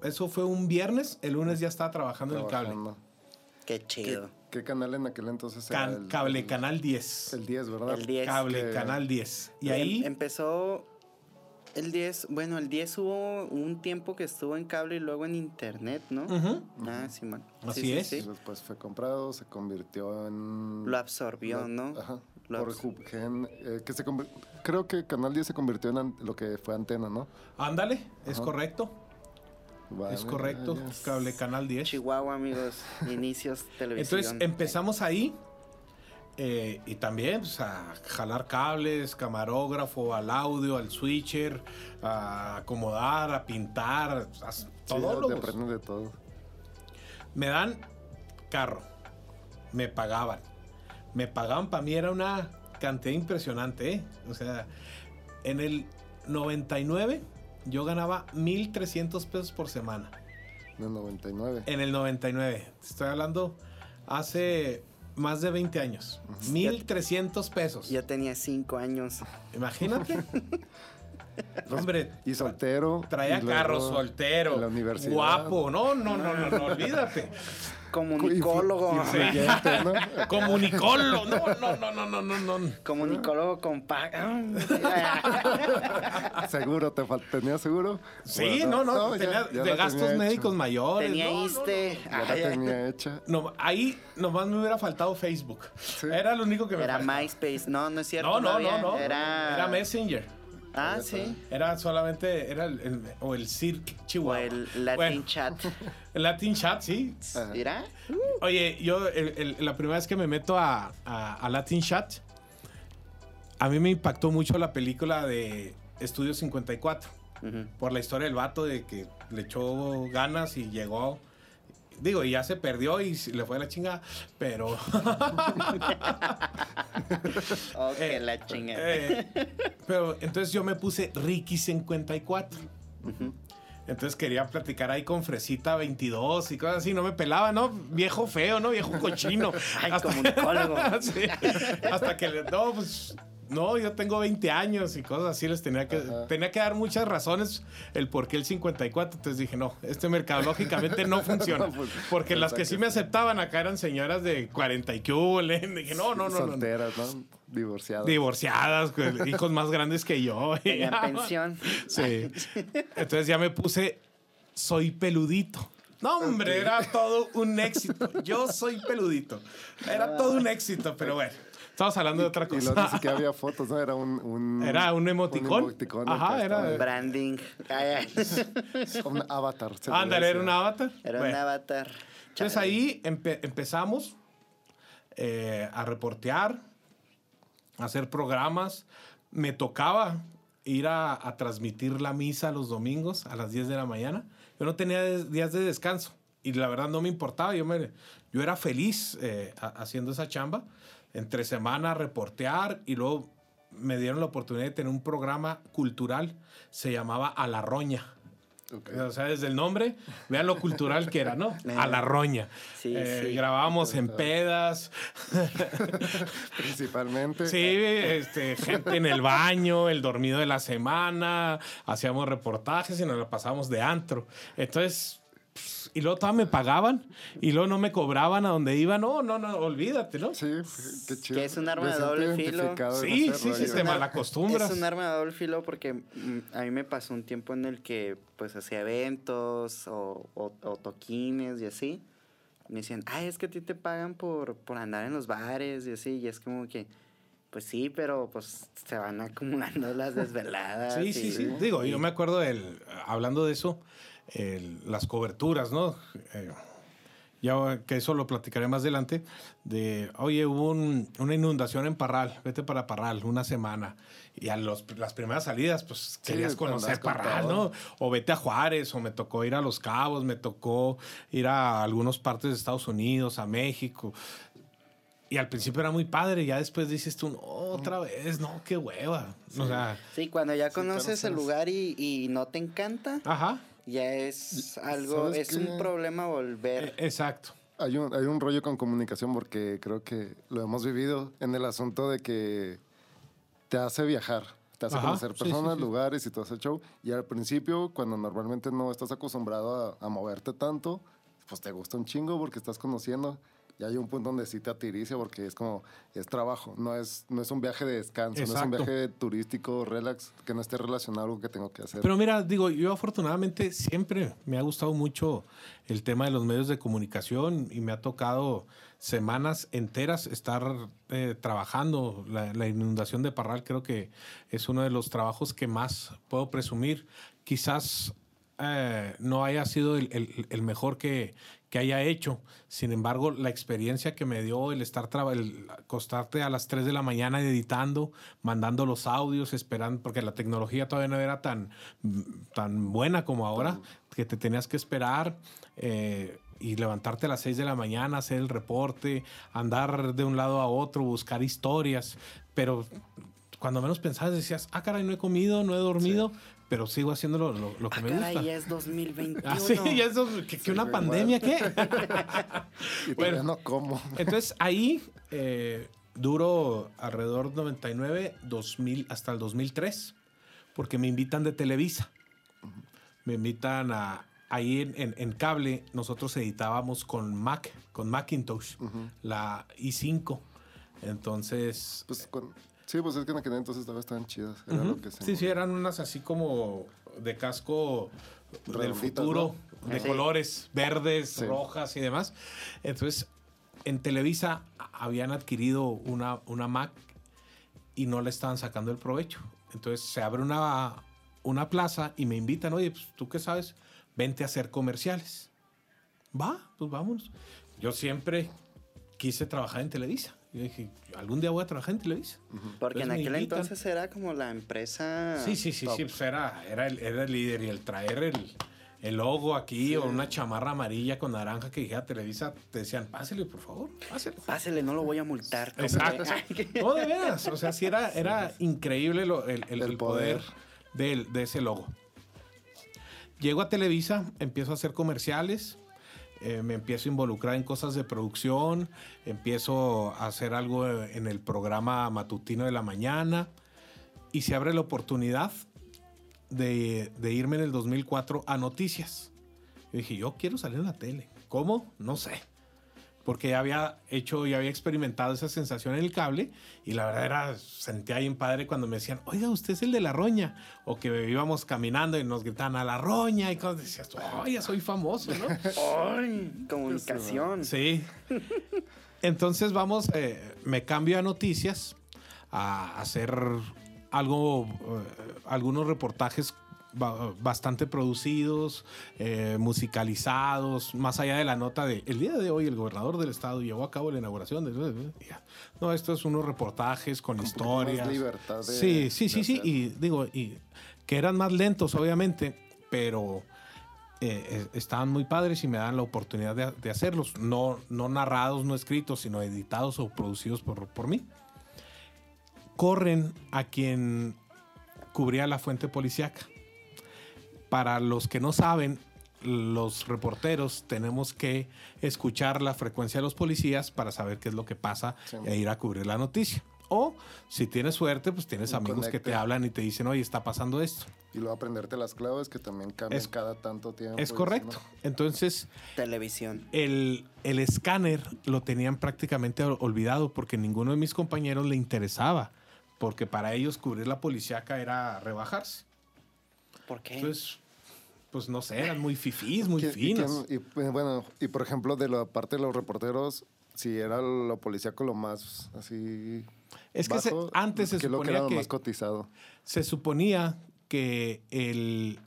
S3: Eso fue un viernes. El lunes ya estaba trabajando en el cable.
S1: Trabajando.
S2: Qué
S1: ¿Qué,
S2: chido.
S1: qué canal en aquel entonces
S3: Can-
S1: era? El,
S3: cable
S1: el-
S3: Canal 10.
S1: El 10, ¿verdad?
S2: El 10.
S3: Cable
S1: que-
S3: Canal 10. Y
S2: Em-
S3: ahí...
S2: empezó el 10. Bueno, el 10 hubo un tiempo que estuvo en cable y luego en internet, ¿no?
S3: Ujú.
S2: Ah, sí, man.
S3: Así
S2: Sí, sí,
S3: es.
S2: sí.
S1: Después fue comprado, se convirtió en...
S2: Lo absorbió, ¿no?
S1: Ajá.
S2: Lo
S1: por
S2: abs-
S1: Hubgen, eh, que se convir- creo que Canal 10 se convirtió en lo que fue antena, ¿no?
S3: Ándale, es correcto.
S1: Vale,
S3: es correcto. Cable Canal 10.
S2: Chihuahua, amigos. Inicios televisión.
S3: Entonces empezamos ahí eh, y también pues, a jalar cables, camarógrafo, al audio, al switcher, a acomodar, a pintar, a
S1: Sí,
S3: todo.
S1: te de todo.
S3: Me dan carro, me pagaban. Me pagaban, para mí era una cantidad impresionante. ¿eh? O sea, en el 99 yo ganaba 1.300 pesos por semana.
S1: En el 99.
S3: En el 99. Estoy hablando hace más de 20 años. 1.300 pesos.
S2: Yo tenía 5 años.
S3: Imagínate. <laughs> Hombre,
S1: Y soltero.
S3: traía
S1: y
S3: carro soltero.
S1: en la universidad.
S3: Guapo. No, no, no, no, no, olvídate.
S2: Comunicólogo.
S1: ¿no?
S3: Comunicólogo. No, no, no, no, no, no, no.
S2: Comunicólogo con paga.
S1: Seguro, ¿te fal- ¿tenías seguro?
S3: Sí,
S1: Bueno,
S3: no, no, tenía
S1: ya
S3: de gastos
S1: tenía
S3: médicos mayores.
S2: Tenía
S3: no, no,
S2: ISSSTE.
S1: Ya la
S2: Ay, ay.
S1: tenía hecha.
S3: No, ahí nomás me hubiera faltado Facebook. Era lo único que me
S2: Era
S3: faltaba.
S2: MySpace. No, no es cierto.
S3: No, no, no, no.
S2: Era...
S3: Era Messenger.
S2: Ah, sí.
S3: Era solamente, era el, el- o el Cirque
S2: O
S3: Chihuahua.
S2: el Latin
S3: Bueno,
S2: Chat. <laughs>
S3: el Latin Chat, sí.
S2: ¿Mira?
S3: Oye, yo el- el- la primera vez que me meto a, a- a Latin Chat, a mí me impactó mucho la película de Estudio 54.
S2: Ujú.
S3: Por la historia del vato de que le echó ganas y llegó. Digo, y ya se perdió y le fue la chinga, pero... <laughs>
S2: Que
S3: Eh,
S2: la chinga.
S3: eh, pero entonces yo me puse Ricky 54. Entonces quería platicar ahí con Fresita 22 y cosas así. No me pelaba, ¿no? Viejo feo, ¿no? Viejo cochino. <laughs>
S2: Ay, comunicólogo. <laughs>
S3: Sí. Hasta que le... No, pues... No, yo tengo 20 años y cosas así. Les tenía que,
S1: Ajá.
S3: tenía que dar muchas razones el por qué el 54. Entonces dije, no, este mercadológicamente no <laughs> funciona.
S1: No, pues,
S3: Porque las que sí me aceptaban acá eran señoras de 40 y que Dije, no, no, no, no. no.
S1: Solteras, ¿no? Divorciadas.
S3: Divorciadas, hijos más grandes que yo. <laughs>
S2: Tenían <laughs> pensión.
S3: Sí. Entonces ya me puse, soy peludito. No, hombre, era todo un éxito. Yo soy peludito. Era todo un éxito, pero bueno. Estamos hablando de otra
S1: Y luego ni
S3: cosa.
S1: siquiera había fotos, ¿no? Era un... un
S3: Era un emoticón.
S1: emoticón
S3: Ajá, era-
S1: estaba-
S2: Branding. <laughs>
S1: Un avatar.
S3: Ándale,
S1: le
S3: era un avatar.
S2: Era
S3: Bueno.
S2: un avatar.
S3: Entonces
S2: Chale.
S3: ahí empe- empezamos eh, a reportear, a hacer programas. Me tocaba ir a, a transmitir la misa los domingos a las 10 de la mañana. Yo no tenía días de descanso y la verdad no me importaba. Yo, me, yo era feliz eh, ha- haciendo esa chamba. Entre semana reportear y luego me dieron la oportunidad de tener un programa cultural. Se llamaba A la Roña. O sea, desde el nombre, vean lo cultural que era, ¿no? <laughs> A la roña.
S2: Sí,
S3: Eh,
S2: sí.
S3: Grabábamos en pedas, <laughs>
S1: Principalmente.
S3: sí, este, gente en el baño, el dormido de la semana, hacíamos reportajes y nos lo pasábamos de antro. Entonces, y luego todavía me pagaban y luego no me cobraban a donde iba. No, no, no, olvídate, ¿no?
S1: Sí, qué chido.
S2: Que es un arma
S1: Me
S2: de doble filo.
S3: Sí, sí, sí, te malacostumbras.
S2: Es un arma de doble filo porque mm, a mí me pasó un tiempo en el que pues hacía eventos o, o- o toquines y así. Me decían, ay, es que a ti te pagan por, por andar en los bares y así. Y es como que, pues sí, pero pues se van acumulando las desveladas.
S3: Sí,
S2: y-
S3: sí, sí. Digo, yo me acuerdo del, hablando de eso, el- las coberturas, ¿no? Eh, ya que eso lo platicaré más adelante, de, oye, hubo un- una inundación en Parral, vete para Parral una semana. Y a los, las primeras salidas, pues
S1: Sí,
S3: querías conocer Parral. ¿no? O vete a Juárez, o me tocó ir a Los Cabos, me tocó ir a algunas partes de Estados Unidos, a México. Y al principio era muy padre, ya después dices tú, no, otra vez, no, qué hueva. O sea,
S2: Sí, cuando ya conoces el
S1: conoces.
S2: lugar y, y no te encanta,
S3: ajá,
S2: ya es algo,
S1: ¿sabes
S2: es un problema
S3: e-
S2: volver.
S3: exacto.
S1: Hay un, hay un rollo con comunicación porque creo que lo hemos vivido en el asunto de que te hace viajar, te hace
S3: Ajá,
S1: conocer
S3: sí, sí,
S1: personas,
S3: sí.
S1: lugares y todo ese show. Y al principio, cuando normalmente no estás acostumbrado a, a moverte tanto, pues te gusta un chingo porque estás conociendo. Y hay un punto donde sí te atiricia porque es como, es trabajo, no es, no es un viaje de descanso, no es
S3: Exacto.
S1: un viaje turístico, relax, que no esté relacionado a algo que tengo que hacer.
S3: Pero mira, digo, yo afortunadamente siempre me ha gustado mucho el tema de los medios de comunicación y me ha tocado semanas enteras estar eh, trabajando. La, la inundación de Parral creo que es uno de los trabajos que más puedo presumir. Quizás eh, no haya sido el, el- el mejor que, que haya hecho. Sin embargo, la experiencia que me dio el estar el acostarte a las 3 de la mañana editando, mandando los audios, esperando, porque la tecnología todavía no era tan, tan buena como ahora, que te tenías que esperar. eh, y levantarte a las 6 de la mañana, hacer el reporte, andar de un lado a otro, buscar historias, pero cuando menos pensabas decías, ah, caray, no he comido, no he dormido, pero sigo haciendo lo, lo- lo que
S2: Ah,
S3: me
S2: caray,
S3: gusta.
S2: ya es 2021.
S3: Ah, sí, ya eso, que, que una pandemia, ¿qué? <laughs>
S1: y
S3: bueno.
S1: no como.
S3: Entonces ahí eh, duró alrededor 99, 2000, hasta el 2003. porque me invitan de Televisa. Me invitan a, ahí en, en- en cable, nosotros editábamos con Mac, con Macintosh, la i5. Entonces,
S1: Pues, con- sí, pues es que en aquel entonces todavía estaban chidas. Era
S3: Ujú.
S1: lo que se
S3: Sí, sí, eran unas así como de casco del futuro,
S2: ¿no?
S3: de
S2: Sí.
S3: colores verdes,
S1: Sí.
S3: rojas y demás. Entonces, en Televisa habían adquirido una, una Mac y no le estaban sacando el provecho. Entonces se abre una, una plaza y me invitan, oye, pues tú qué sabes, vente a hacer comerciales. Va, pues vámonos. Yo siempre quise trabajar en Televisa. Yo dije, algún día voy a trabajar en Televisa.
S2: Porque en
S3: Entonces
S2: aquel
S3: invitan.
S2: entonces era como la empresa.
S3: Sí, sí, sí,
S2: top.
S3: sí, pues era, era, el, era el líder y el traer el, el logo aquí o una chamarra amarilla con naranja que dijera Televisa, te decían, pásele, por favor, pásele.
S2: Pásele, no lo voy a multar.
S3: Exacto. No, de veras, o sea, sí era, era increíble lo- el, el-
S1: El
S3: el poder,
S1: poder.
S3: del- de ese logo. Llego a Televisa, empiezo a hacer comerciales, eh, me empiezo a involucrar en cosas de producción, empiezo a hacer algo en el programa matutino de la mañana y se abre la oportunidad de, irme en el 2004 a noticias. Yo dije, yo quiero salir en la tele. ¿Cómo? No sé. Porque ya había hecho, ya había experimentado esa sensación en el cable y la verdad era, sentía bien padre cuando me decían, oiga, usted es el de la roña. O que íbamos caminando y nos gritaban a la roña y cosas. Decías, oye, soy famoso, ¿no? <laughs>
S2: ¡Ay! Comunicación.
S3: Sí. Entonces vamos, eh, me cambio a noticias, a hacer algo, eh, algunos reportajes bastante producidos, eh, musicalizados, más allá de la nota de el día de hoy el gobernador del estado llevó a cabo la inauguración de... No, esto es unos reportajes con historias.
S1: libertad de-
S3: sí, sí, sí, sí. Y digo, y que eran más lentos, obviamente, pero eh, eh, estaban muy padres y me dan la oportunidad de, de hacerlos. No, no narrados, no escritos, sino editados o producidos por, por mí. Corren a quien cubría la fuente policíaca. Para los que no saben, los reporteros tenemos que escuchar la frecuencia de los policías para saber qué es lo que pasa
S1: Sí.
S3: e ir a cubrir la noticia. O si tienes suerte, pues tienes amigos que te hablan y te dicen, oye, está pasando esto.
S1: Y luego aprenderte las claves que también cambian
S3: Es-
S1: cada tanto tiempo.
S3: Es correcto. Entonces,
S2: Televisión.
S3: el, el escáner lo tenían prácticamente ol- olvidado porque ninguno de mis compañeros le interesaba. Porque para ellos cubrir la policíaca era rebajarse.
S2: ¿Por qué?
S3: Entonces, pues no sé, eran muy fifís, muy
S1: ¿Quién- y
S3: finos.
S1: y, eh, bueno, y por ejemplo, de la parte de los reporteros, si era lo policíaco lo más así.
S3: Es que se- antes se
S1: ¿qué es lo que
S3: suponía
S1: era lo
S3: que-
S1: más cotizado.
S3: Se suponía que el,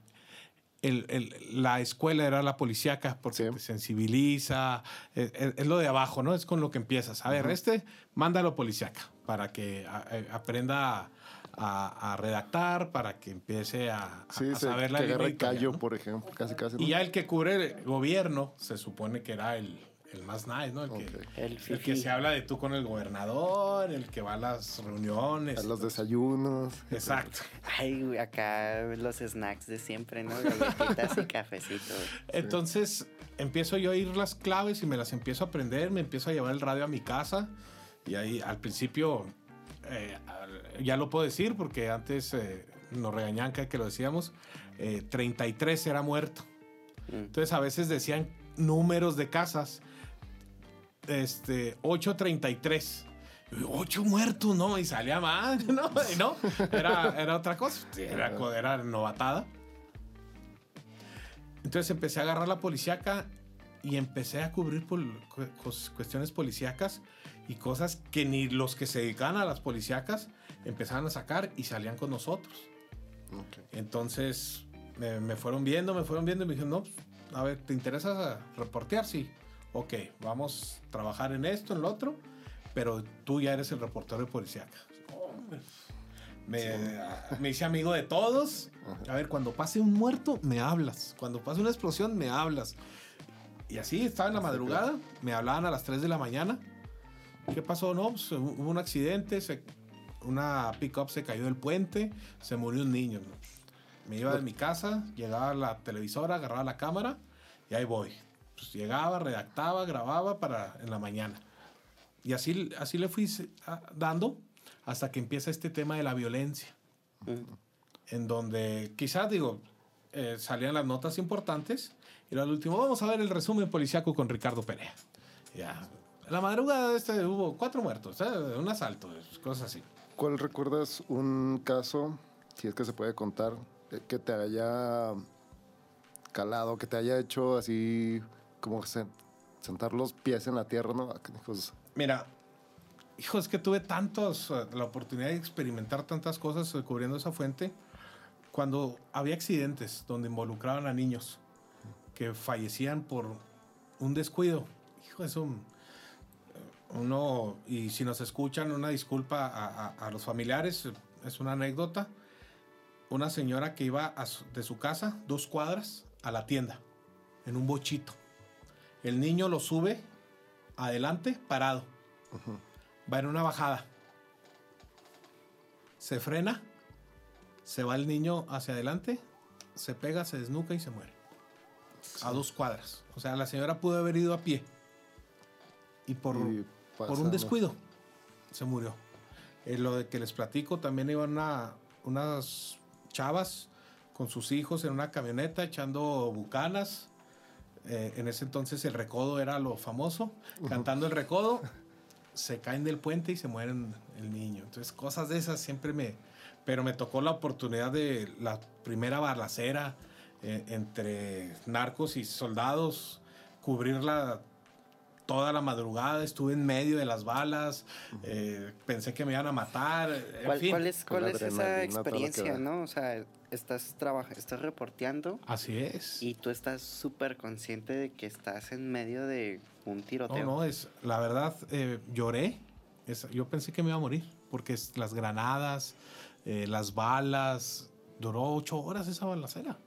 S3: el- el- la escuela era la policíaca porque
S1: Sí.
S3: te sensibiliza, es, es- es lo de abajo, ¿no? Es con lo que empiezas. A ver, este, mándalo policíaca para que a- a- aprenda a, a redactar, para que empiece a, a-
S1: Sí,
S3: a
S1: se,
S3: saber la
S1: que
S3: línea
S1: agarre callo,
S3: ¿no?
S1: por ejemplo, casi casi.
S3: Y ya el que cubre el gobierno se supone que era el, el más nice, ¿no? El que.
S2: El
S3: el que se habla de tú con el gobernador, el que va a las reuniones.
S1: A los desayunos.
S3: Exacto.
S2: Ay, güey, acá los snacks de siempre, ¿no? Galletitas y cafecito.
S3: Entonces empiezo yo a ir las claves y me las empiezo a aprender, me empiezo a llevar el radio a mi casa y ahí al principio eh, ya lo puedo decir porque antes eh, nos regañaban cada que lo decíamos, eh, 33 era muerto.
S2: Mm.
S3: Entonces a veces decían números de casas, este, 833. 8 muertos, ¿no? Y salía más, <laughs> ¿no? Y no, era, era otra cosa, era, era novatada. Entonces empecé a agarrar la policíaca y empecé a cubrir pol- cuestiones policíacas y cosas que ni los que se dedicaban a las policíacas empezaban a sacar y salían con nosotros.
S1: Ok.
S3: Entonces me, me fueron viendo, me fueron viendo y me dijeron, no, a ver, ¿te interesa reportear? Sí. Ok, vamos a trabajar en esto, en lo otro, pero tú ya eres el reportero de policíaca. Me, me hice amigo de todos. A ver, cuando pase un muerto, me hablas. Cuando pase una explosión, me hablas. Y así estaba en la madrugada, me hablaban a las 3 de la mañana. ¿Qué pasó? No, pues, hubo un accidente, se- una pick-up se cayó del puente, se murió un niño. Me iba de mi casa, llegaba a la televisora, agarraba la cámara y ahí voy. Pues llegaba, redactaba, grababa para en la mañana. Y así, así le fui dando hasta que empieza este tema de la violencia.
S2: Mm.
S3: en donde quizás, digo, eh, salían las notas importantes. Y al último, vamos a ver el resumen policiaco con Ricardo Perea. Ya. La madrugada este, hubo cuatro muertos, ¿eh? un asalto, cosas así.
S1: ¿Cuál recuerdas un caso, si es que se puede contar, eh, que te haya calado, que te haya hecho así como se- sentar los pies en la tierra, ¿no? Ah, hijos,
S3: Mira, hijo, es que tuve tantos, eh, la oportunidad de experimentar tantas cosas cubriendo esa fuente, cuando había accidentes donde involucraban a niños que fallecían por un descuido. Hijo, eso, uno, y si nos escuchan, una disculpa a, a- a los familiares, es una anécdota. Una señora que iba a su- de su casa dos cuadras a la tienda, en un bochito. El niño lo sube adelante, parado. Va en una bajada. Se frena. Se va el niño hacia adelante. Se pega, se desnuca y se muere. A dos cuadras. O sea, la señora pudo haber ido a pie. Y por,
S1: y
S3: por un descuido se murió. Eh, lo de que les platico, también iban una- unas chavas con sus hijos en una camioneta echando bucanas. Eh, en ese entonces el recodo era lo famoso. Cantando el recodo, se caen del puente y se mueren el niño. Entonces, cosas de esas siempre me... Pero me tocó la oportunidad de la primera balacera eh, entre narcos y soldados, cubrirla toda la madrugada, estuve en medio de las balas, eh, pensé que me iban a matar, en
S2: ¿Cuál,
S3: fin.
S2: cuál es, cuál esa experiencia, no? O sea, estás, estás reporteando
S3: Así es.
S2: y tú estás súper consciente de que estás en medio de un
S3: No,
S2: tiroteo.
S3: no, es, la verdad, eh, lloré. Es- yo pensé que me iba a morir, porque es- las granadas, eh, las balas, duró ocho horas esa balacera.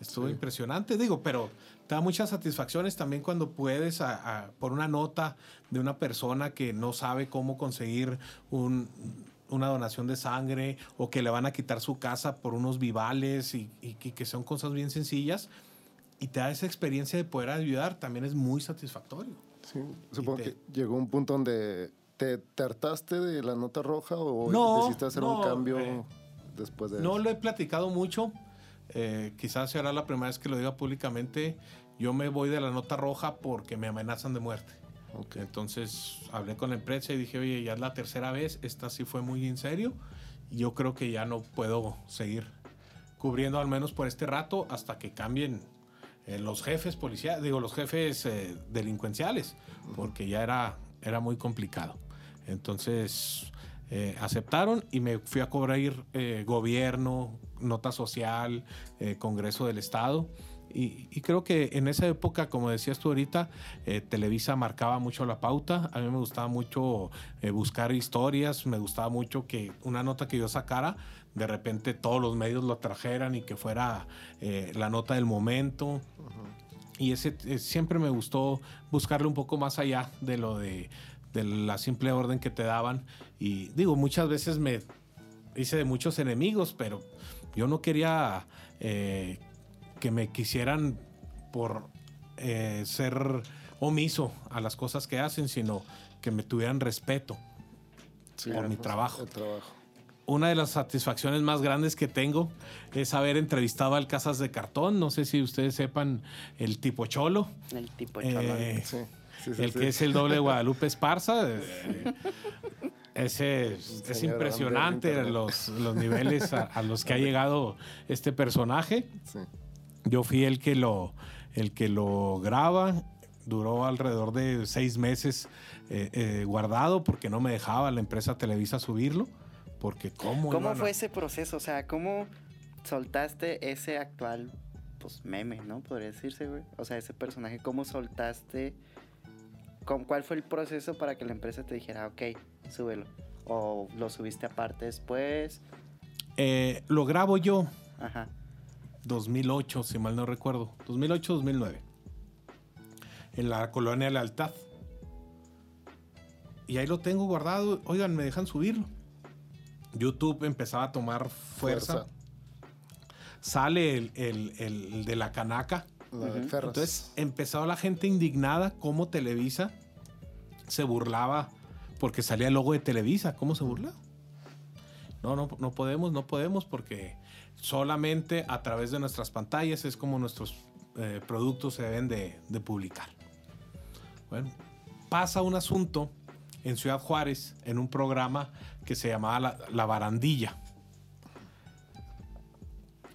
S3: Estuvo
S1: Sí.
S3: impresionante, digo, pero te da muchas satisfacciones también cuando puedes, a- a- por una nota de una persona que no sabe cómo conseguir un- una donación de sangre o que le van a quitar su casa por unos vivales y, y- y que son cosas bien sencillas. Y te da esa experiencia de poder ayudar, también es muy satisfactorio.
S1: Sí, supongo
S3: te-
S1: que llegó un punto donde te, te hartaste de la nota roja o
S3: No,
S1: decidiste hacer un
S3: no,
S1: cambio
S3: eh,
S1: después de
S3: No
S1: eso.
S3: lo he platicado mucho. Eh, quizás será la primera vez que lo diga públicamente. Yo me voy de la nota roja porque me amenazan de muerte.
S1: Ok.
S3: Entonces hablé con la empresa y dije, oye, ya es la tercera vez. Esta sí fue muy en serio. y Yo creo que ya no puedo seguir cubriendo al menos por este rato hasta que cambien eh, los jefes policiales, digo, los jefes eh, delincuenciales, porque ya era, era muy complicado. Entonces eh, aceptaron y me fui a cobrar eh, gobierno, nota social, eh, Congreso del Estado. Y, y creo que en esa época, como decías tú ahorita, eh, Televisa marcaba mucho la pauta. A mí me gustaba mucho eh, buscar historias, me gustaba mucho que una nota que yo sacara, de repente todos los medios lo trajeran y que fuera eh, la nota del momento. Y ese eh, siempre me gustó buscarle un poco más allá de lo de, de la simple orden que te daban. Y digo, muchas veces me hice de muchos enemigos, pero yo no quería eh, que me quisieran por eh, ser omiso a las cosas que hacen, sino que me tuvieran respeto
S1: Sí,
S3: por mi trabajo.
S1: El trabajo.
S3: Una de las satisfacciones más grandes que tengo es haber entrevistado al Casas de Cartón. No sé si ustedes sepan el tipo cholo.
S2: El tipo
S3: Eh,
S2: chalán.
S1: Sí, sí, sí,
S3: el
S1: sí.
S3: que es el doble de <laughs> Guadalupe Esparza. eh, ese es, es impresionante los, los niveles a, a los que ha <laughs> llegado este personaje.
S1: Sí.
S3: Yo fui el que lo, el que lo graba. Duró alrededor de seis meses eh, eh, guardado porque no me dejaba la empresa Televisa subirlo. Porque cómo...
S2: ¿Cómo
S3: iban a-
S2: fue ese proceso? O sea, ¿cómo soltaste ese actual, pues, meme, ¿no? Podría decirse, güey. O sea, ese personaje, ¿cómo soltaste? ¿Cómo- ¿Cuál fue el proceso para que la empresa te dijera, ok, súbelo? ¿O lo subiste aparte después?
S3: Eh, lo grabo yo
S2: Ajá.
S3: 2008, si mal no recuerdo. 2008-2009. En la colonia Lealtad. Y ahí lo tengo guardado. Oigan, me dejan subirlo. YouTube empezaba a tomar fuerza.
S1: Fuerza.
S3: Sale el, el- el de la canaca.
S1: La. Ferras.
S3: Entonces empezaba la gente indignada cómo Televisa se burlaba porque salía el logo de Televisa. ¿Cómo se burlaba? No, no, no podemos, no podemos porque solamente a través de nuestras pantallas es como nuestros eh, productos se deben de, de publicar. Bueno, pasa un asunto en Ciudad Juárez en un programa que se llamaba La, La Barandilla.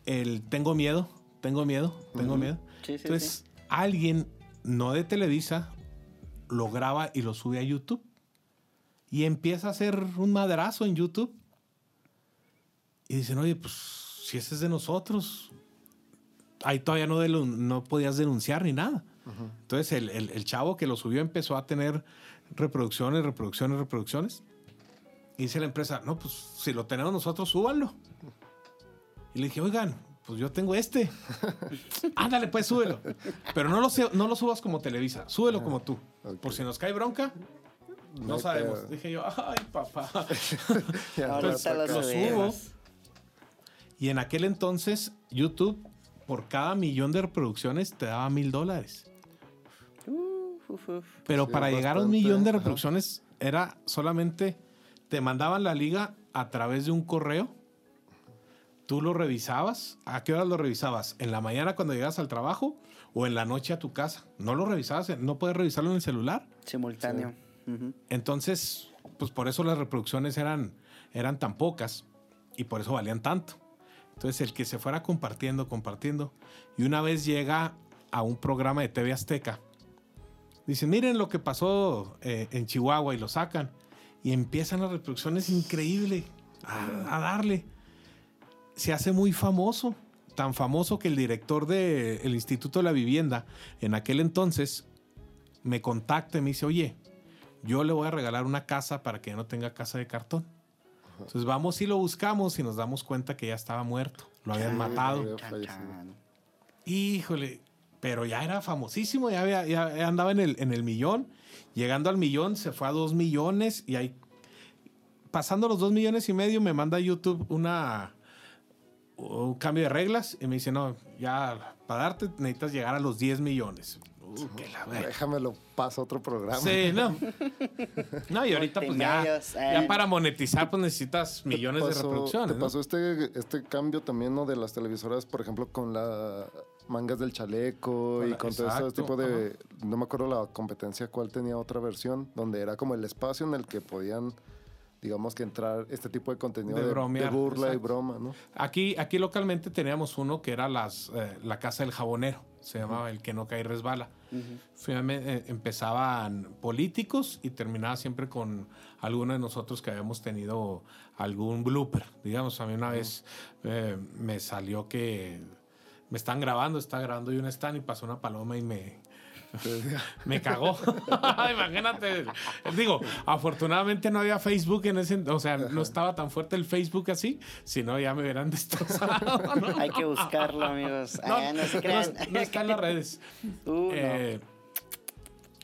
S3: El Tengo miedo, tengo miedo, tengo miedo.
S2: Sí, sí,
S3: Entonces, alguien, no de Televisa, lo graba y lo sube a YouTube. Y empieza a hacer un madrazo en YouTube. Y dicen, oye, pues si ese es de nosotros, ahí todavía no, no podías denunciar ni nada. Entonces el, el- el chavo que lo subió empezó a tener reproducciones, reproducciones, reproducciones. Y dice la empresa, no, pues si lo tenemos nosotros, súbanlo. Y le dije, oigan, pues yo tengo este. <laughs> Ándale, pues súbelo. Pero no lo, no lo subas como Televisa, súbelo como tú. Por si nos cae bronca, no sabemos.
S1: pedo.
S3: Dije yo, ay, papá. <laughs> <laughs>
S1: Rato
S2: lo
S3: lo subo. Y en aquel entonces, YouTube, por cada millón de reproducciones, te daba mil dólares. Pero
S1: Sí,
S3: para llegar a un millón de
S1: ajá.
S3: reproducciones era solamente te mandaban la liga a través de un correo. Tú lo revisabas. ¿A qué hora lo revisabas? ¿En la mañana cuando llegas al trabajo o en la noche a tu casa? No lo revisabas, no puedes revisarlo en el celular.
S2: Simultáneo. Ujú.
S3: Entonces, pues por eso las reproducciones eran, eran tan pocas y por eso valían tanto. Entonces, el que se fuera compartiendo, compartiendo, y una vez llega a un programa de TV Azteca, dicen, miren lo que pasó eh, en Chihuahua y lo sacan, y empiezan las reproducciones increíble a, a darle. Se hace muy famoso, tan famoso que el director del Instituto de la Vivienda, en aquel entonces, me contacta y me dice, oye, yo le voy a regalar una casa para que no tenga casa de cartón. Entonces vamos y lo buscamos y nos damos cuenta que ya estaba muerto. Lo habían matado. Híjole, pero ya era famosísimo, ya, había- ya- andaba en el, en el millón. Llegando al millón, se fue a dos millones y ahí, pasando los dos millones y medio, me manda YouTube una, un cambio de reglas y me dice, no, ya para darte necesitas llegar a los 10 millones. Uh, que la verga.
S1: Déjamelo, paso a otro programa.
S3: Sí, no. No, y ahorita pues ya,
S2: Multimedios, eh.
S3: ya para monetizar pues necesitas
S1: ¿Te
S3: millones de reproducciones.
S1: ¿Te
S3: ¿no?
S1: pasó este, este cambio también ¿no? de las televisoras, por ejemplo, con las mangas del chaleco y
S3: la-
S1: con todo ese tipo de... No me acuerdo la competencia cuál tenía otra versión, donde era como el espacio en el que podían, digamos que entrar este tipo de contenido
S3: De
S1: de, de
S3: bromear,
S1: burla y broma, ¿no?
S3: Aquí, aquí localmente teníamos uno que era las, eh, la casa del jabonero, se llamaba el que no cae y resbala. Finalmente eh, empezaban políticos y terminaba siempre con alguno de nosotros que habíamos tenido algún blooper. Digamos, a mí una vez eh, me salió que me están grabando, está grabando y un stand y pasó una paloma y me, <laughs> me cagó. <laughs> Imagínate. Digo, afortunadamente no había Facebook en ese, o sea, no estaba tan fuerte el Facebook así, si no ya me hubieran destrozado. <laughs> ¿no?
S2: Hay que buscarlo, amigos.
S3: No,
S2: Ah, no se
S3: no
S2: crean.
S3: no está en las redes.
S2: Uh, no.
S3: Eh,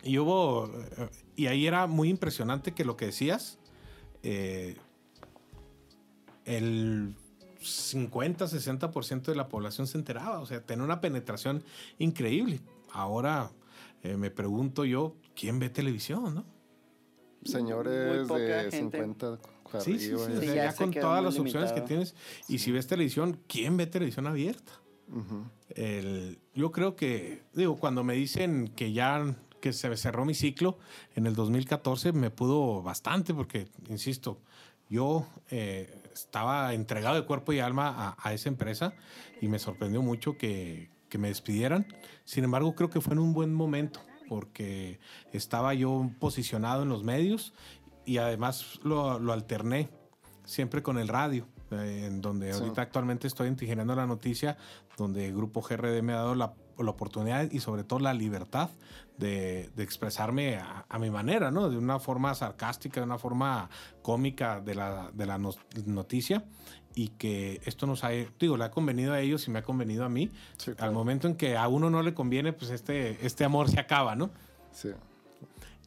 S3: y hubo. eh, Y ahí era muy impresionante que lo que decías. eh, el 50-60% de la población se enteraba. O sea, tenía una penetración increíble. Ahora eh, me pregunto yo, ¿quién ve televisión, no?
S1: Señores de
S2: gente.
S1: 50 para
S3: Sí, sí, sí. ya, con todas las opciones que tienes. Y si ves televisión, ¿quién ve televisión abierta? El- yo creo que, digo, cuando me dicen que ya que se cerró mi ciclo en el 2014, me pudo bastante porque, insisto, yo eh, estaba entregado de cuerpo y alma a, a esa empresa y me sorprendió mucho que, que me despidieran. Sin embargo, creo que fue en un buen momento porque estaba yo posicionado en los medios y además lo, lo alterné siempre con el radio, eh, en donde
S1: Sí.
S3: ahorita actualmente estoy integrando la noticia, donde el Grupo GRD me ha dado la, la oportunidad y sobre todo la libertad de, de expresarme a, a mi manera, ¿no? De una forma sarcástica, de una forma cómica de la, de la no- noticia y que esto nos ha, digo, le ha convenido a ellos y me ha convenido a mí.
S1: Sí,
S3: Al
S1: claro.
S3: momento en que a uno no le conviene, pues este, este amor se acaba, ¿no?
S1: Sí.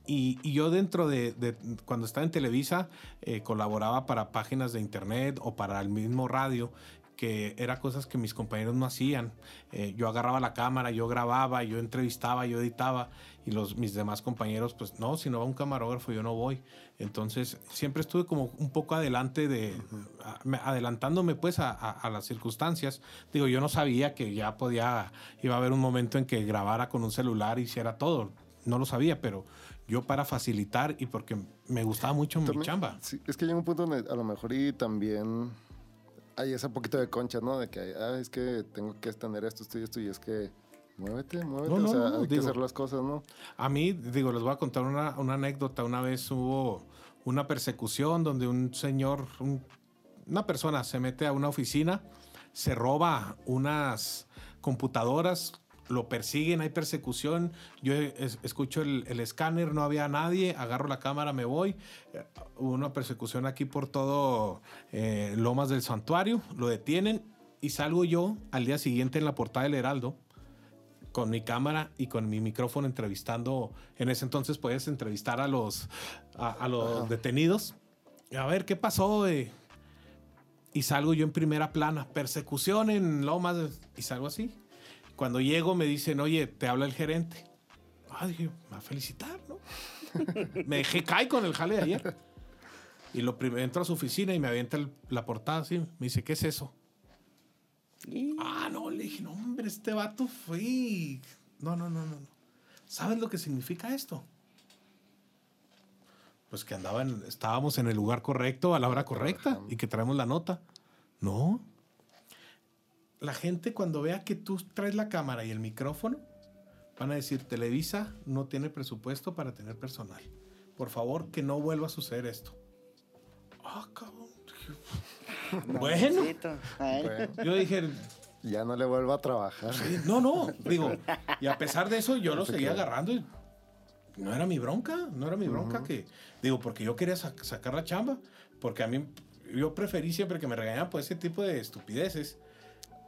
S3: Y, y yo dentro de, de- cuando estaba en Televisa, eh, colaboraba para páginas de internet o para el mismo radio que era cosas que mis compañeros no hacían. Eh, yo agarraba la cámara, yo grababa, yo entrevistaba, yo editaba y los, mis demás compañeros, pues no, si no va un camarógrafo yo no voy. Entonces siempre estuve como un poco adelante de, adelantándome pues a, a, las circunstancias. Digo, yo no sabía que ya podía, iba a haber un momento en que grabara con un celular y hiciera todo. No lo sabía, pero yo para facilitar y porque me gustaba mucho mi chamba.
S1: Sí, es que llega un punto donde a lo mejor y también hay ese poquito de concha, ¿no? De que, ah, es que tengo que tener esto, esto y esto, y es que muévete, muévete, o sea, hay que hacer las cosas, ¿no?
S3: A mí, digo, les voy a contar una, una anécdota. Una vez hubo una persecución donde un señor, una persona se mete a una oficina, se roba unas computadoras, lo persiguen, hay persecución, yo escucho el, escáner, no había nadie, agarro la cámara, me voy, hubo una persecución aquí por todo eh, Lomas del Santuario, lo detienen y salgo yo al día siguiente en la portada del Heraldo con mi cámara y con mi micrófono entrevistando, en ese entonces puedes entrevistar a los, a, los detenidos, a ver qué pasó, y salgo yo en primera plana, persecución en Lomas, y salgo así, cuando llego me dicen, oye, te habla el gerente. Ah, dije, me va a felicitar, ¿no? <laughs> me dejé caer con el jale de ayer. Y lo primero, entro a su oficina y me avienta la portada así. Me dice, ¿qué es eso? Ah, no, le dije, no, hombre, este vato fue. No, no, no, no. ¿Sabes lo que significa esto? Pues que andaban, estábamos en el lugar correcto, a la hora correcta, y que traemos la nota. No, la gente cuando vea que tú traes la cámara y el micrófono, van a decir, Televisa no tiene presupuesto para tener personal. Por favor, que no vuelva a suceder esto. Ah, cabrón. <laughs> bueno, yo dije...
S1: Ya no le vuelvo a trabajar.
S3: no, no, digo, y a pesar de eso yo lo seguía agarrando y no era mi bronca, no era mi bronca que, digo, porque yo quería sacar la chamba, porque a mí, yo preferí siempre que me regañaban por ese tipo de estupideces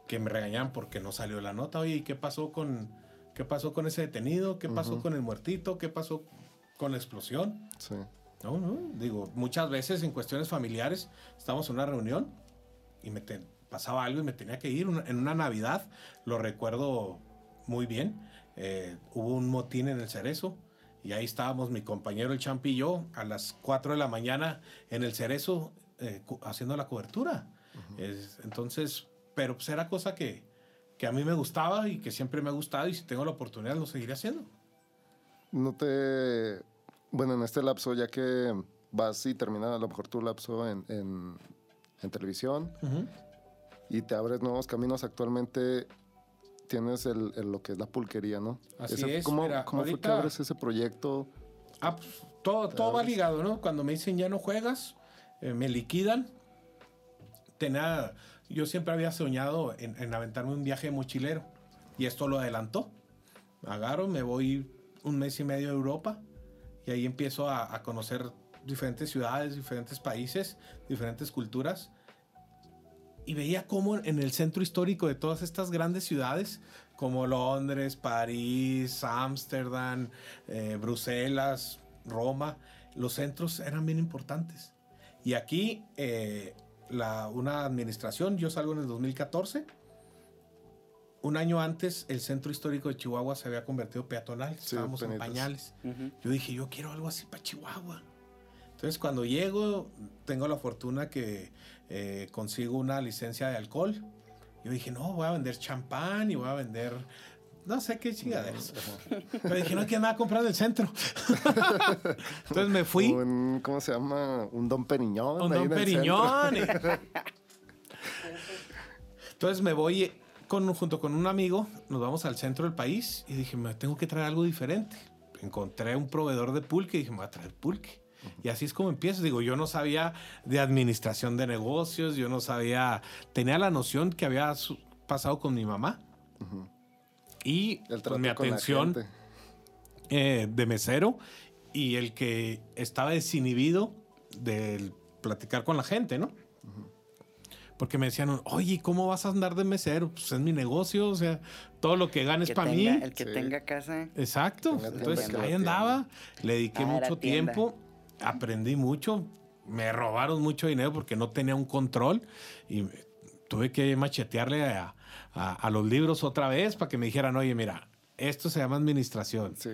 S3: que me regañaban porque no salió la nota. Oye, ¿qué pasó con, qué pasó con ese detenido? ¿Qué pasó con el muertito? ¿Qué pasó con la explosión? Sí. No, no. Digo, muchas veces en cuestiones familiares estábamos en una reunión y me pasaba algo y me tenía que ir. en una Navidad, lo recuerdo muy bien, eh, hubo un motín en el Cerezo y ahí estábamos mi compañero el Champi y yo a las 4 de la mañana en el Cerezo eh, haciendo la cobertura. entonces, pero pues era cosa que, que a mí me gustaba y que siempre me ha gustado y si tengo la oportunidad lo seguiré haciendo.
S1: No te... Bueno, en este lapso, ya que vas y terminas a lo mejor tu lapso en, en, televisión y te abres nuevos caminos actualmente, tienes el, lo que es la pulquería, ¿no?
S3: Así es.
S1: ¿Cómo, ¿cómo fue que abres ese proyecto?
S3: Ah, pues, todo, todo va ligado, ¿no? Cuando me dicen ya no juegas, eh, me liquidan. Tenía yo siempre había soñado en, aventarme un viaje mochilero y esto lo adelantó. Agarro, me voy un mes y medio a Europa y ahí empiezo a, conocer diferentes ciudades, diferentes países, diferentes culturas. Y veía cómo en el centro histórico de todas estas grandes ciudades, como Londres, París, Ámsterdam, eh, Bruselas, Roma, los centros eran bien importantes. Y aquí eh, una administración, yo salgo en el 2014. Un año antes, el centro histórico de Chihuahua se había convertido peatonal, estábamos en pañales. Yo dije, yo quiero algo así para Chihuahua. Entonces, cuando llego, tengo la fortuna que eh, consigo una licencia de alcohol. Yo dije, no, voy a vender champán y voy a vender no sé qué chingaderas. Pero dije, no, ¿quién me va a comprar en el centro? <laughs> Entonces me fui.
S1: ¿Cómo se llama? Un Don Periñón.
S3: Un Don Periñón. Entonces me voy con, junto con un amigo, nos vamos al centro del país y dije, me tengo que traer algo diferente. Encontré un proveedor de pulque y dije, me voy a traer pulque. Y así es como empiezo. Digo, yo no sabía de administración de negocios, yo no sabía, tenía la noción que había pasado con mi mamá y mi atención eh, de mesero y el que estaba desinhibido de platicar con la gente, ¿no? Porque me decían, oye, ¿cómo vas a andar de mesero? Pues es mi negocio, o sea, todo lo que ganes para mí.
S2: El que tenga casa.
S3: Exacto. Entonces ahí andaba, le dediqué ah, mucho tiempo, aprendí mucho, me robaron mucho dinero porque no tenía un control y tuve que machetearle a, a- a los libros otra vez para que me dijeran, oye, mira, esto se llama administración.
S1: Sí.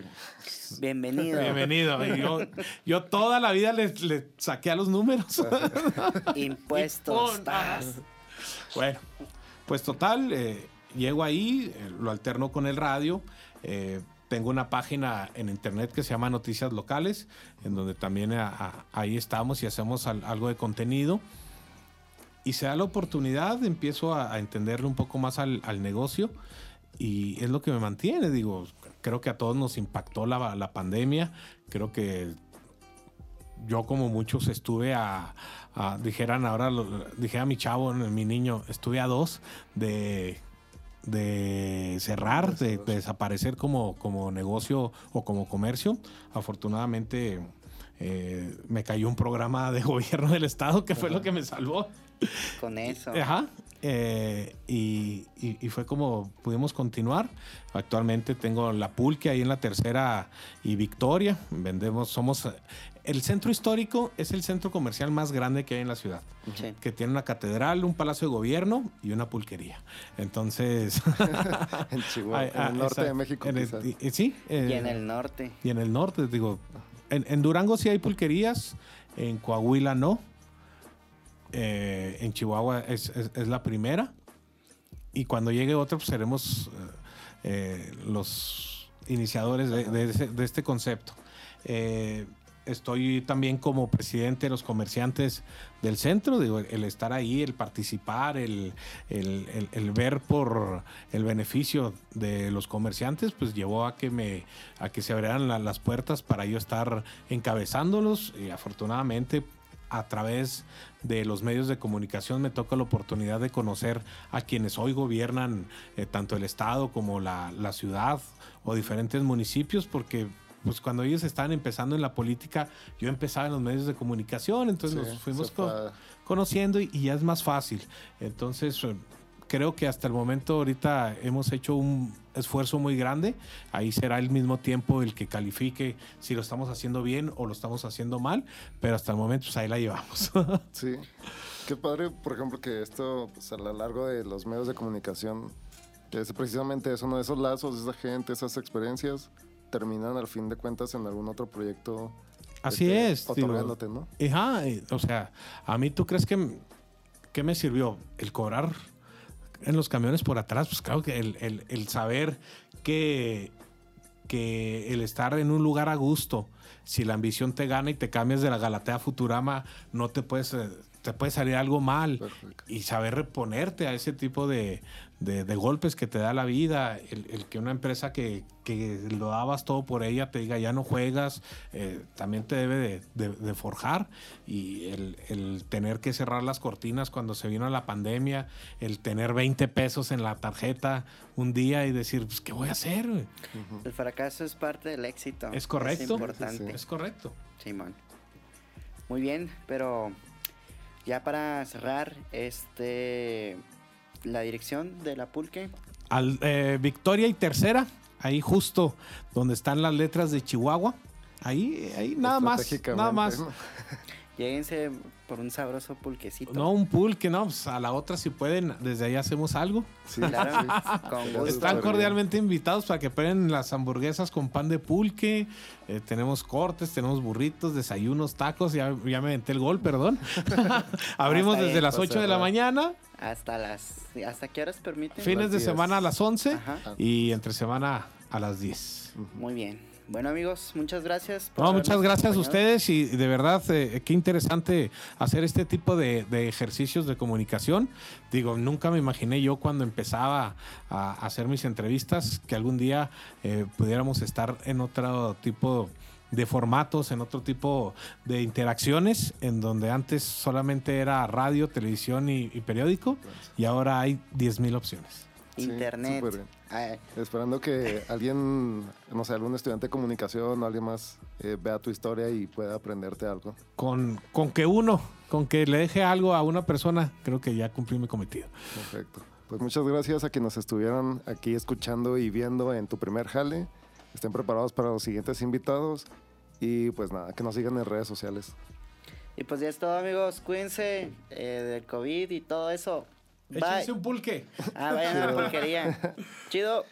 S2: Bienvenido.
S3: Bienvenido. Y yo, yo toda la vida le, le saqué a los números. <laughs>
S2: Impuestos.
S3: Bueno, pues total, eh, llego ahí, eh, lo alterno con el radio. eh, tengo una página en internet que se llama Noticias Locales, en donde también a- a- ahí estamos y hacemos al- algo de contenido. Y se da la oportunidad, empiezo a, a entenderle un poco más al, al negocio y es lo que me mantiene. Digo, creo que a todos nos impactó la, la pandemia. Creo que yo como muchos estuve a, a- dijeran ahora, dije a mi chavo, mi niño, estuve a dos de, de cerrar, de, de desaparecer como, como negocio o como comercio. Afortunadamente eh, me cayó un programa de <laughs> gobierno del estado que fue lo que me salvó.
S2: Con eso.
S3: Ajá. eh, y, y- y fue como pudimos continuar. Actualmente tengo la Pulque ahí en la tercera y Victoria. Vendemos, somos. El centro histórico es el centro comercial más grande que hay en la ciudad.
S2: Sí.
S3: Que tiene una catedral, un palacio de gobierno y una pulquería. Entonces. <laughs>
S1: En Chihuahua, en el
S3: ah,
S1: norte de. México.
S3: En el- y- y sí. eh,
S2: Y en el norte.
S3: y en el norte, digo, en, en Durango sí hay pulquerías, en Coahuila no, eh, en Chihuahua es, la primera, y cuando llegue otra, pues seremos eh, los iniciadores de, este concepto. Eh, estoy también como presidente de los comerciantes del centro, digo, el estar ahí, el participar, el, el- ver por el beneficio de los comerciantes, pues llevó a que me a que se abrieran la- las puertas para yo estar encabezándolos y afortunadamente a través de los medios de comunicación me toca la oportunidad de conocer a quienes hoy gobiernan eh, tanto el estado como la, la ciudad o diferentes municipios porque pues cuando ellos estaban empezando en la política yo empezaba en los medios de comunicación entonces
S1: Sí,
S3: nos fuimos conociendo y, y ya es más fácil. Entonces, eh, creo que hasta el momento ahorita hemos hecho un esfuerzo muy grande. Ahí será el mismo tiempo el que califique si lo estamos haciendo bien o lo estamos haciendo mal, pero hasta el momento pues ahí la llevamos. <laughs>
S1: Sí. Qué padre, por ejemplo, que esto, pues, a lo largo de los medios de comunicación, que es precisamente eso, ¿no? Esos lazos, esa gente, esas experiencias, terminan al fin de cuentas en algún otro proyecto.
S3: Así
S1: este,
S3: es, digo.
S1: Otorgándote, ¿no?
S3: Ajá, eh, o sea, a mí tú crees que, que me sirvió el cobrar en los camiones por atrás, pues claro que el, el- el saber que, que el estar en un lugar a gusto, si la ambición te gana y te cambias de la Galatea Futurama, no te puedes, eh, te puede salir algo mal.
S1: Perfecto.
S3: Y saber reponerte a ese tipo de, de- de golpes que te da la vida, el, el que una empresa que, que lo dabas todo por ella te diga ya no juegas, eh, también te debe de, de- de forjar. Y el, el tener que cerrar las cortinas cuando se vino la pandemia, el tener 20 pesos en la tarjeta un día y decir, pues, ¿qué voy a hacer? güey?"
S2: El fracaso es parte del éxito.
S3: Es correcto.
S2: Es importante.
S1: Sí, sí.
S3: Es correcto.
S2: Simón. Muy bien, pero ya para cerrar, este la dirección de la pulque.
S3: Al, eh, Victoria y tercera, ahí justo donde están las letras de Chihuahua. Ahí, ahí nada más, nada más. <laughs>
S2: Lléguense por un sabroso pulquecito.
S3: No, un pulque, no, pues a la otra si pueden, desde ahí hacemos algo.
S1: Sí,
S2: Claro, <laughs> con gusto.
S3: Están cordialmente invitados para que prueben las hamburguesas con pan de pulque. Eh, tenemos cortes, tenemos burritos, desayunos, tacos. Ya, ya me aventé el gol, perdón. <laughs> Abrimos desde las
S1: pues,
S3: 8 de la mañana,
S2: Hasta las ¿hasta qué horas permiten?
S3: fines de
S1: 10.
S3: semana a las 11
S2: Ajá.
S3: y entre semana a las 10.
S2: Muy bien. Bueno, amigos, muchas gracias. por
S3: No, muchas gracias a ustedes y de verdad eh, qué interesante hacer este tipo de, de ejercicios de comunicación. Digo, nunca me imaginé yo cuando empezaba a hacer mis entrevistas que algún día eh, pudiéramos estar en otro tipo de formatos, en otro tipo de interacciones, en donde antes solamente era radio, televisión y, y periódico y ahora hay 10.000 opciones.
S2: Internet.
S1: Esperando que alguien, no sé, algún estudiante de comunicación o alguien más eh, vea tu historia y pueda aprenderte algo.
S3: Con, con que uno, con que le deje algo a una persona, creo que ya cumplí mi cometido.
S1: Perfecto. Pues muchas gracias a quienes estuvieron aquí escuchando y viendo en tu primer jale. Estén preparados para los siguientes invitados. Y pues nada, que nos sigan en redes sociales.
S2: y pues ya es todo, amigos. Cuídense eh, del COVID y todo eso.
S3: Échense un pulque.
S2: Ah, vayan a la pulquería. <laughs> Chido.